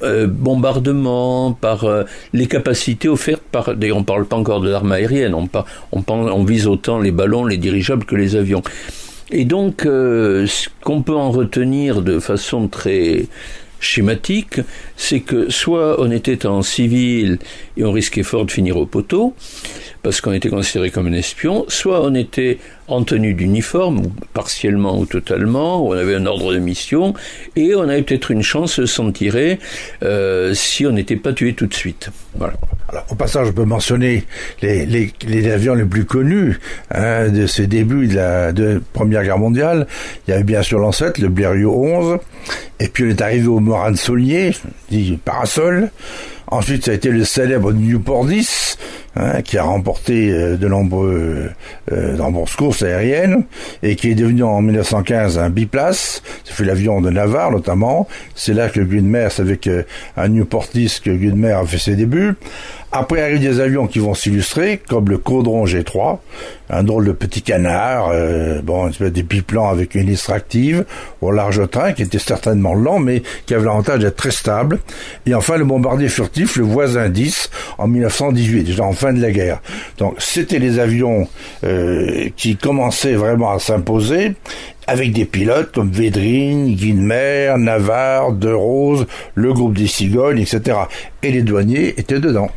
euh, bombardements, par euh, les capacités offertes par. D'ailleurs, on parle pas encore de l'arme aérienne, on, on vise autant les ballons, les dirigeables que les avions. Et donc, ce qu'on peut en retenir de façon très schématique, c'est que soit on était en civil et on risquait fort de finir au poteau, parce qu'on était considéré comme un espion, soit on était en tenue d'uniforme, partiellement ou totalement, on avait un ordre de mission, et on avait peut-être une chance de s'en tirer euh, si on n'était pas tué tout de suite. Voilà. Alors, au passage, je peux mentionner les, les, avions les plus connus hein, de ces débuts de la de Première Guerre mondiale. Il y avait bien sûr l'ancêtre, le Blériot 11, et puis on est arrivé au Moran Saulnier, dit Parasol. Ensuite, ça a été le célèbre Newport 10, hein, qui a remporté euh, de nombreux, euh, nombreuses courses aériennes et qui est devenu en 1915 un biplace. Ça fait l'avion de Navarre notamment. C'est là que Gudmer, c'est avec euh, un Newport 10 que Gudmer a fait ses débuts. Après arrivent des avions qui vont s'illustrer, comme le Caudron G3, un drôle de petit canard, euh, bon, une espèce avec une hélice active, au large train, qui était certainement lent, mais qui avait l'avantage d'être très stable. Et enfin, le bombardier furtif, le Voisin 10, en 1918, déjà en fin de la guerre. Donc, c'était les avions euh, qui commençaient vraiment à s'imposer, avec des pilotes comme Védrine, Guinmer, Navarre, De Rose, le groupe des Cigognes, etc. Et les douaniers étaient dedans.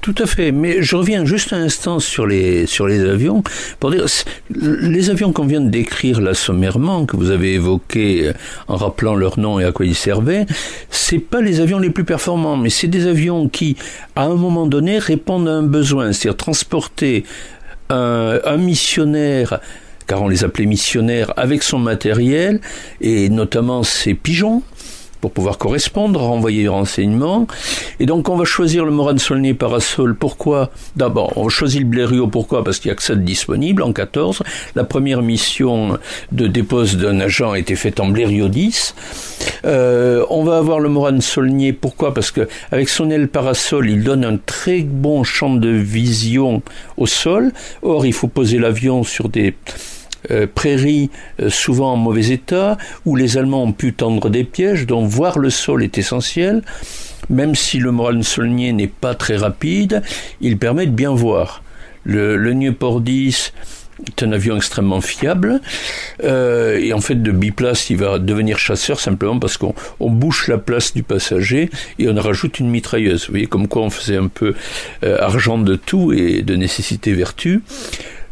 Tout à fait, mais je reviens juste un instant sur les sur les avions pour dire les avions qu'on vient de décrire là sommairement que vous avez évoqués euh, en rappelant leur nom et à quoi ils servaient, c'est pas les avions les plus performants, mais c'est des avions qui à un moment donné répondent à un besoin, c'est-à-dire transporter un, un missionnaire car on les appelait missionnaires avec son matériel et notamment ses pigeons pour pouvoir correspondre, renvoyer les renseignements. Et donc on va choisir le Moran Solnay Parasol. Pourquoi? D'abord, on choisit le Blériot. Pourquoi? Parce qu'il y a que ça de disponible en 14. La première mission de dépose d'un agent a été faite en Blériot 10. Euh, on va avoir le Moran Solnier. Pourquoi? Parce que avec son aile parasol, il donne un très bon champ de vision au sol. Or, il faut poser l'avion sur des euh, prairies euh, souvent en mauvais état, où les Allemands ont pu tendre des pièges, dont voir le sol est essentiel. Même si le moral solnier n'est pas très rapide, il permet de bien voir. Le, le Newport 10 est un avion extrêmement fiable euh, et en fait de biplace il va devenir chasseur simplement parce qu'on on bouche la place du passager et on rajoute une mitrailleuse. Vous voyez comme quoi on faisait un peu argent de tout et de nécessité vertu.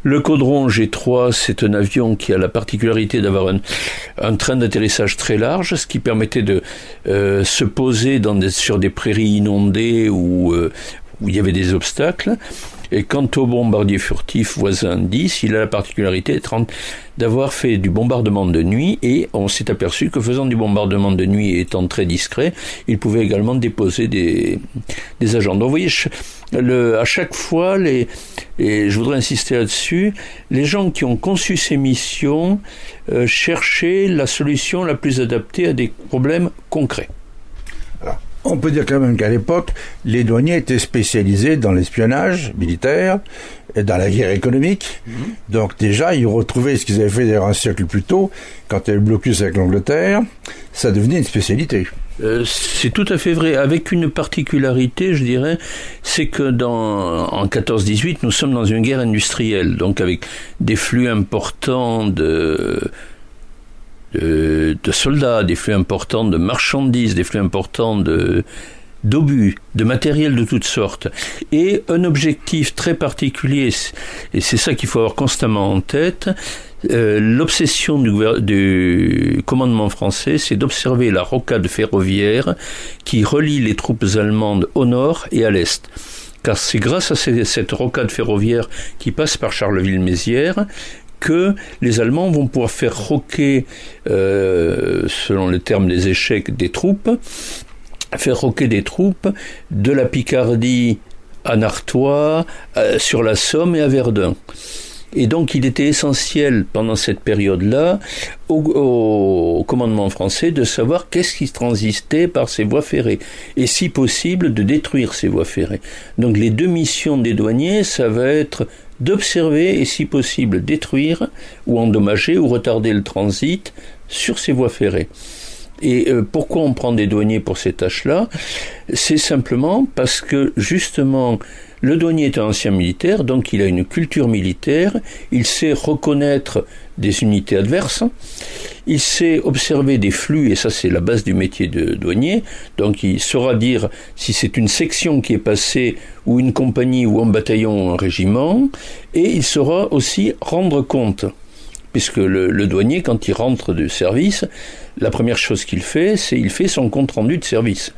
Le Caudron G3, c'est un avion qui a la particularité d'avoir un, train d'atterrissage très large, ce qui permettait de euh, se poser sur des prairies inondées où, euh, où il y avait des obstacles. Et quant au bombardier furtif voisin 10, il a la particularité d'avoir fait du bombardement de nuit et on s'est aperçu que faisant du bombardement de nuit et étant très discret, il pouvait également déposer des, agents. Donc vous voyez, le, à chaque fois, et je voudrais insister là-dessus, les gens qui ont conçu ces missions euh, cherchaient la solution la plus adaptée à des problèmes concrets. On peut dire quand même qu'à l'époque, les douaniers étaient spécialisés dans l'espionnage militaire et dans la guerre économique. Mhm. Donc déjà, ils retrouvaient ce qu'ils avaient fait d'ailleurs un siècle plus tôt, quand il y avait le blocus avec l'Angleterre. Ça devenait une spécialité. Euh, c'est tout à fait vrai, avec une particularité, je dirais, c'est que dans en 14-18, nous sommes dans une guerre industrielle, donc avec des flux importants de de, soldats, des flux importants de marchandises, des flux importants de d'obus, de matériel de toutes sortes, et un objectif très particulier, et c'est ça qu'il faut avoir constamment en tête, euh, l'obsession du, commandement français, c'est d'observer la rocade ferroviaire qui relie les troupes allemandes au nord et à l'est. Car c'est grâce à cette rocade ferroviaire qui passe par Charleville-Mézières que les Allemands vont pouvoir faire roquer, euh, selon le terme des échecs, des troupes, faire roquer des troupes de la Picardie à Nartois, euh, sur la Somme et à Verdun. Et donc il était essentiel pendant cette période-là au, commandement français de savoir qu'est-ce qui transistait par ces voies ferrées et si possible de détruire ces voies ferrées. Donc les deux missions des douaniers, ça va être d'observer et si possible détruire ou endommager ou retarder le transit sur ces voies ferrées. Et euh, pourquoi on prend des douaniers pour ces tâches-là? C'est simplement parce que justement le douanier est un ancien militaire, donc il a une culture militaire, il sait reconnaître des unités adverses. Il sait observer des flux, et ça c'est la base du métier de douanier. Donc il saura dire si c'est une section qui est passée, ou une compagnie, ou un bataillon, ou un régiment. Et il saura aussi rendre compte puisque le, douanier, quand il rentre du service, la première chose qu'il fait, c'est il fait son compte rendu de service.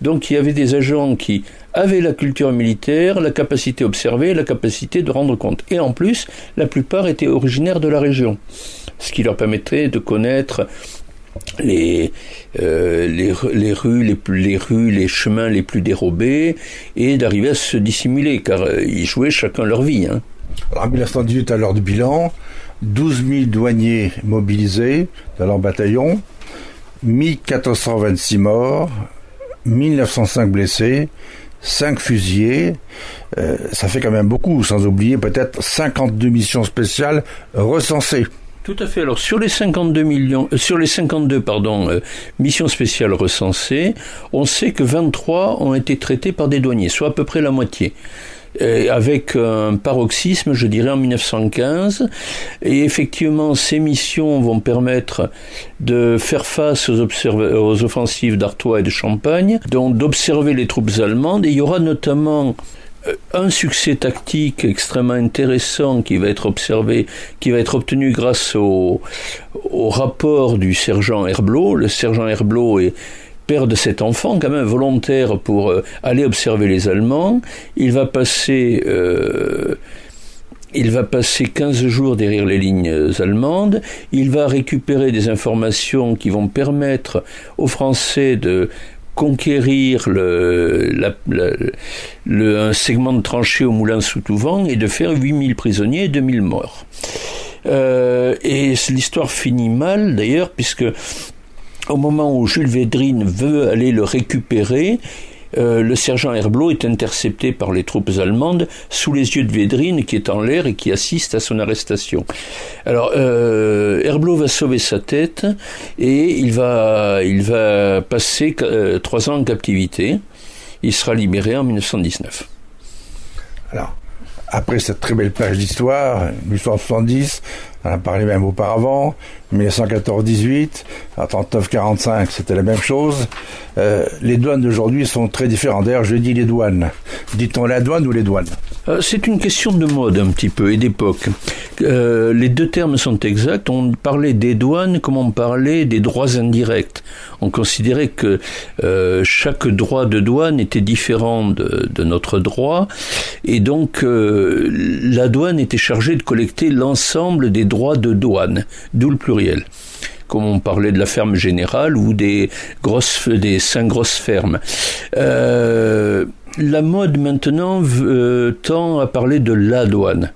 Donc il y avait des agents qui avaient la culture militaire, la capacité à observer, la capacité de rendre compte. Et en plus, la plupart étaient originaires de la région, ce qui leur permettait de connaître les, euh, rues, les, les, rues, les chemins les plus dérobés et d'arriver à se dissimuler, car euh, ils jouaient chacun leur vie. Hein. Alors, en 1918, à l'heure du bilan, 12 000 douaniers mobilisés dans leur bataillon, 1426 morts, 1905 blessés, 5 fusillés, euh, ça fait quand même beaucoup, sans oublier peut-être 52 missions spéciales recensées. Tout à fait. Alors sur les 52 millions, euh, sur les 52 pardon euh, missions spéciales recensées, on sait que 23 ont été traitées par des douaniers, soit à peu près la moitié. Euh, avec un paroxysme, je dirais, en 1915. Et effectivement, ces missions vont permettre de faire face aux, offensives d'Artois et de Champagne, donc d'observer les troupes allemandes. Et il y aura notamment euh, un succès tactique extrêmement intéressant qui va être observé, qui va être obtenu grâce au, au rapport du sergent Herblot. Le sergent Herblot est père de cet enfant, quand même volontaire pour euh, aller observer les Allemands. Il va passer, euh, il va passer 15 jours derrière les lignes allemandes. Il va récupérer des informations qui vont permettre aux Français de conquérir le, un segment de tranchée au moulin sous Touvent et de faire 8000 prisonniers et 2000 morts. Euh, et l'histoire finit mal d'ailleurs puisque au moment où Jules Védrine veut aller le récupérer, euh, le sergent Herblot est intercepté par les troupes allemandes sous les yeux de Védrine qui est en l'air et qui assiste à son arrestation. Alors euh, Herblot va sauver sa tête et il va, passer euh, trois ans en captivité. Il sera libéré en 1919. Alors, après cette très belle page d'histoire, 1870, on a parlé même auparavant, 1914-18, à 39-45, c'était la même chose. Euh, les douanes d'aujourd'hui sont très différentes. D'ailleurs, je dis les douanes. Dit-on la douane ou les douanes? Euh, C'est une question de mode un petit peu et d'époque. Euh, les deux termes sont exacts. On parlait des douanes comme on parlait des droits indirects. On considérait que chaque droit de douane était différent de, notre droit et donc la douane était chargée de collecter l'ensemble des droits de douane, d'où le comme on parlait de la ferme générale ou des grosses, des cinq grosses fermes. Euh, la mode maintenant euh, tend à parler de la douane.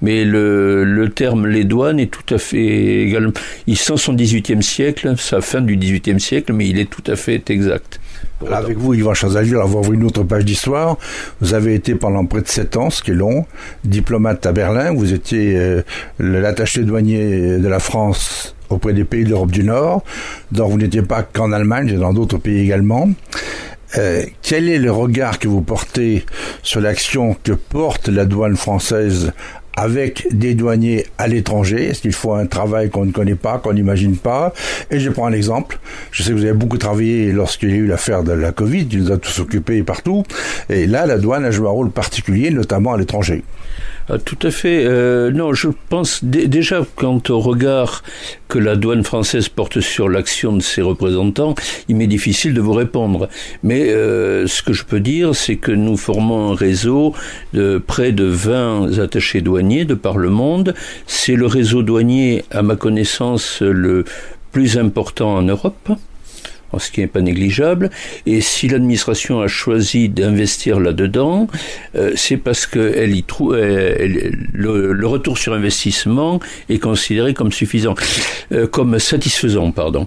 Mais le, le, terme les douanes est tout à fait également. Il sent son 18e siècle, sa fin du 18e siècle, mais il est tout à fait exact. Avec vous, Yvan Chazagir, avoir vu une autre page d'histoire. Vous avez été pendant près de sept ans, ce qui est long, diplomate à Berlin. Vous étiez euh, l'attaché douanier de la France auprès des pays de l'Europe du Nord. Donc vous n'étiez pas qu'en Allemagne, mais dans d'autres pays également. Euh, quel est le regard que vous portez sur l'action que porte la douane française avec des douaniers à l'étranger Est-ce qu'il faut un travail qu'on ne connaît pas, qu'on n'imagine pas? Et je prends un exemple. Je sais que vous avez beaucoup travaillé lorsqu'il y a eu l'affaire de la Covid, il nous a tous occupés partout. Et là, la douane a joué un rôle particulier, notamment à l'étranger. Ah, tout à fait. Euh, non, je pense déjà quant au regard que la douane française porte sur l'action de ses représentants, il m'est difficile de vous répondre. Mais euh, ce que je peux dire, c'est que nous formons un réseau de près de 20 attachés douaniers de par le monde. C'est le réseau douanier, à ma connaissance, le plus important en Europe ce qui n'est pas négligeable. Et si l'administration a choisi d'investir là-dedans, euh, c'est parce que elle y trouve le, le, retour sur investissement est considéré comme suffisant, euh, comme satisfaisant, pardon.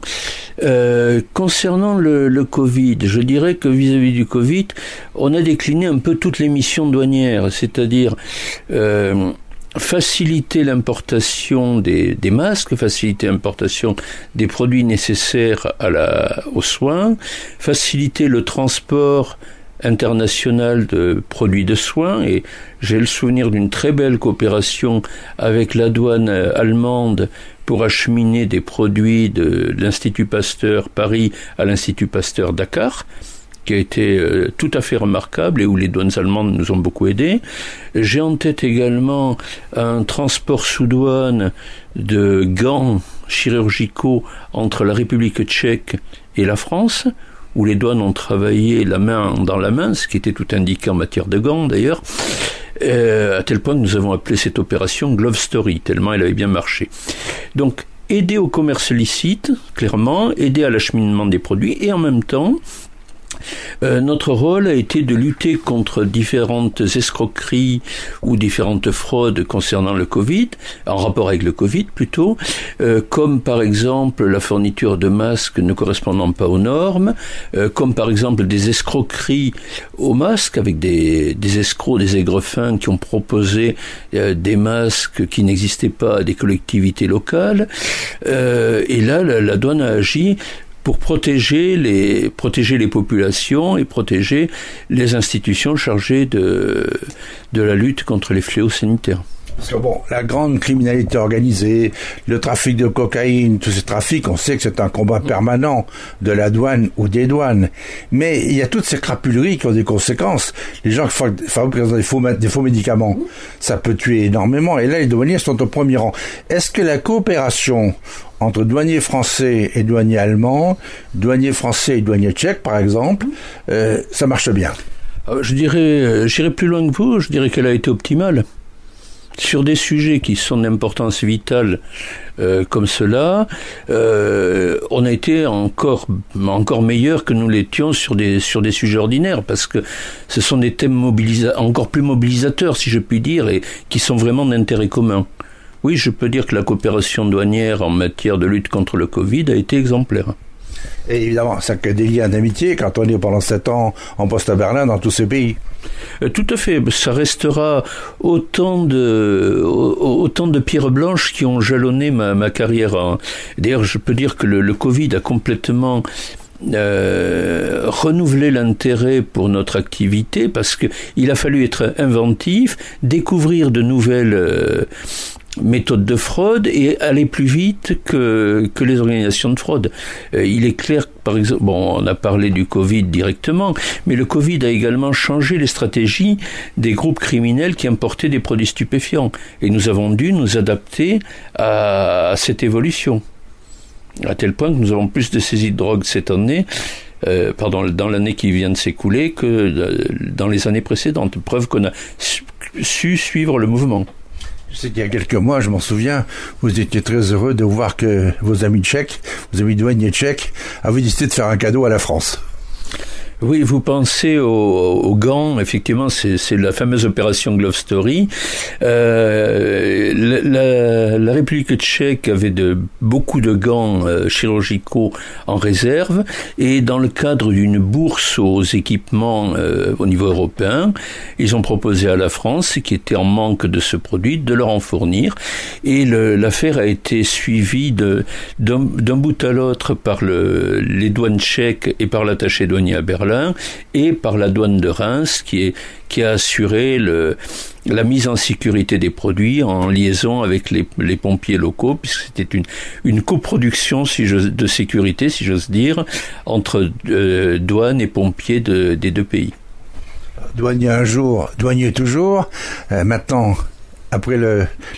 Euh, concernant le, le, Covid, je dirais que vis-à-vis -vis du Covid, on a décliné un peu toutes les missions douanières, c'est-à-dire euh, faciliter l'importation des, masques, faciliter l'importation des produits nécessaires à la, aux soins, faciliter le transport international de produits de soins. Et j'ai le souvenir d'une très belle coopération avec la douane allemande pour acheminer des produits de l'Institut Pasteur Paris à l'Institut Pasteur Dakar qui a été euh, tout à fait remarquable et où les douanes allemandes nous ont beaucoup aidés. J'ai en tête également un transport sous douane de gants chirurgicaux entre la République tchèque et la France, où les douanes ont travaillé la main dans la main, ce qui était tout indiqué en matière de gants d'ailleurs, euh, à tel point que nous avons appelé cette opération Glove Story, tellement elle avait bien marché. Donc, aider au commerce licite, clairement, aider à l'acheminement des produits, et en même temps, euh, notre rôle a été de lutter contre différentes escroqueries ou différentes fraudes concernant le Covid, en rapport avec le Covid plutôt, euh, comme par exemple la fourniture de masques ne correspondant pas aux normes, euh, comme par exemple des escroqueries aux masques avec des, escrocs, des aigrefins qui ont proposé des masques qui n'existaient pas à des collectivités locales. et là, la, la douane a agi pour protéger les, protéger les populations et protéger les institutions chargées de, de la lutte contre les fléaux sanitaires. Parce que bon, la grande criminalité organisée, le trafic de cocaïne, tous ces trafics, on sait que c'est un combat permanent de la douane ou des douanes. Mais il y a toutes ces crapuleries qui ont des conséquences. Les gens qui fabriquent des faux, des faux médicaments, ça peut tuer énormément. Et là, les douaniers sont au premier rang. Est-ce que la coopération entre douaniers français et douaniers allemands, douaniers français et douaniers tchèques, par exemple, euh, ça marche bien. Euh, je dirais, euh, j'irai plus loin que vous. Je dirais qu'elle a été optimale sur des sujets qui sont d'importance vitale comme cela, on a été encore encore meilleur que nous l'étions sur des sur des sujets ordinaires parce que ce sont des thèmes encore plus mobilisateurs si je puis dire et qui sont vraiment d'intérêt commun. Oui, je peux dire que la coopération douanière en matière de lutte contre le Covid a été exemplaire. Et évidemment, ça crée des liens d'amitié quand on est pendant sept ans en poste à Berlin dans tous ces pays. Euh, tout à fait. Ça restera autant de, autant de pierres blanches qui ont jalonné ma, carrière. D'ailleurs, je peux dire que le, Covid a complètement euh, renouvelé l'intérêt pour notre activité parce qu'il a fallu être inventif, découvrir de nouvelles euh, méthode de fraude et aller plus vite que, que les organisations de fraude. Euh, il est clair, par exemple, bon, on a parlé du Covid directement, mais le Covid a également changé les stratégies des groupes criminels qui importaient des produits stupéfiants. Et nous avons dû nous adapter à, cette évolution. À tel point que nous avons plus de saisies de drogue cette année euh, pardon, dans l'année qui vient de s'écouler que euh, dans les années précédentes. Preuve qu'on a su suivre le mouvement. Sais qu'il y a quelques mois, je m'en souviens, vous étiez très heureux de voir que vos amis tchèques, vos amis douaniers tchèques, avaient décidé de faire un cadeau à la France. Oui, vous pensez aux, gants, effectivement, c'est la fameuse opération Glove Story. Euh, la, République tchèque avait de, beaucoup de gants euh, chirurgicaux en réserve et dans le cadre d'une bourse aux équipements euh, au niveau européen, ils ont proposé à la France, qui était en manque de ce produit, de leur en fournir. Et l'affaire a été suivie d'un bout à l'autre par le, les douanes tchèques et par l'attaché douanier à Berlin et par la douane de Reims qui, a assuré la mise en sécurité des produits en liaison avec les, pompiers locaux, puisque c'était une, coproduction de sécurité, si j'ose dire, entre euh, douane et pompiers de, des deux pays. Douanier un jour, douanier toujours. Euh, maintenant, après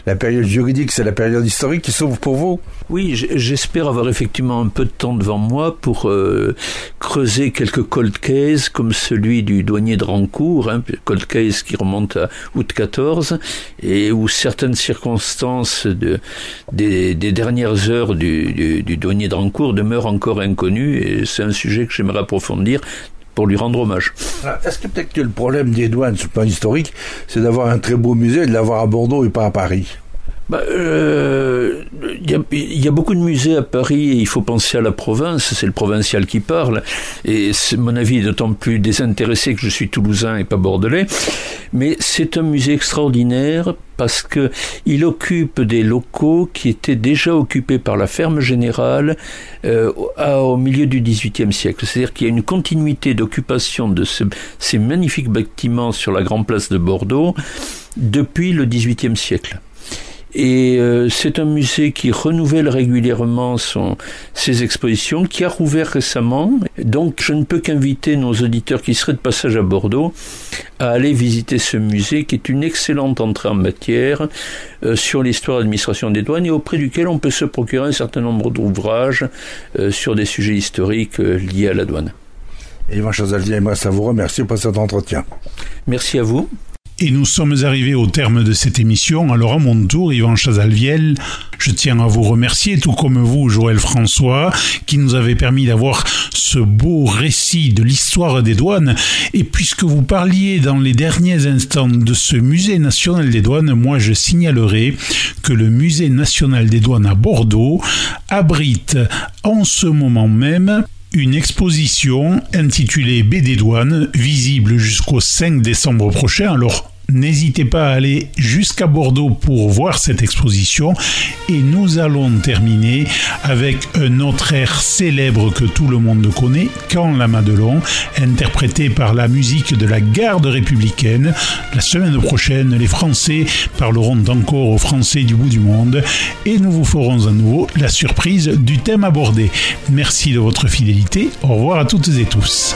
la période juridique, c'est la période historique qui s'ouvre pour vous. Oui, j'espère avoir effectivement un peu de temps devant moi pour euh, creuser quelques cold cases comme celui du douanier de Rancourt, hein, cold case qui remonte à août 14, et où certaines circonstances de, des, des dernières heures du, du, du douanier de Rancourt demeurent encore inconnues, et c'est un sujet que j'aimerais approfondir pour lui rendre hommage. Est-ce que peut-être que le problème des douanes sur le plan historique, c'est d'avoir un très beau musée et de l'avoir à Bordeaux et pas à Paris? Bah, euh, il y, a beaucoup de musées à Paris et il faut penser à la province, c'est le provincial qui parle. Et mon avis est d'autant plus désintéressé que je suis toulousain et pas bordelais. Mais c'est un musée extraordinaire parce que il occupe des locaux qui étaient déjà occupés par la ferme générale euh, au milieu du XVIIIe siècle. C'est-à-dire qu'il y a une continuité d'occupation de ces magnifiques bâtiments sur la grande place de Bordeaux depuis le XVIIIe siècle. Et euh, c'est un musée qui renouvelle régulièrement son, ses expositions, qui a rouvert récemment. Donc je ne peux qu'inviter nos auditeurs qui seraient de passage à Bordeaux à aller visiter ce musée, qui est une excellente entrée en matière euh, sur l'histoire de l'administration des douanes et auprès duquel on peut se procurer un certain nombre d'ouvrages euh, sur des sujets historiques liés à la douane. Yvan Chazaldier et moi, ça vous remercie pour cet entretien. Merci à vous. Et nous sommes arrivés au terme de cette émission. Alors à mon tour, Yvan Chazalviel, je tiens à vous remercier, tout comme vous, Joël François, qui nous avait permis d'avoir ce beau récit de l'histoire des douanes. Et puisque vous parliez dans les derniers instants de ce musée national des douanes, moi je signalerai que le musée national des douanes à Bordeaux abrite en ce moment même une exposition intitulée BD Douane, visible jusqu'au 5 décembre prochain. Alors, N'hésitez pas à aller jusqu'à Bordeaux pour voir cette exposition et nous allons terminer avec un autre air célèbre que tout le monde connaît, Quand la Madelon, interprété par la musique de la garde républicaine. La semaine prochaine, les Français parleront encore aux Français du bout du monde et nous vous ferons à nouveau la surprise du thème abordé. Merci de votre fidélité. Au revoir à toutes et tous.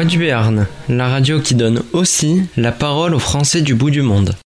Voix du Béarn, la radio qui donne aussi la parole aux Français du bout du monde.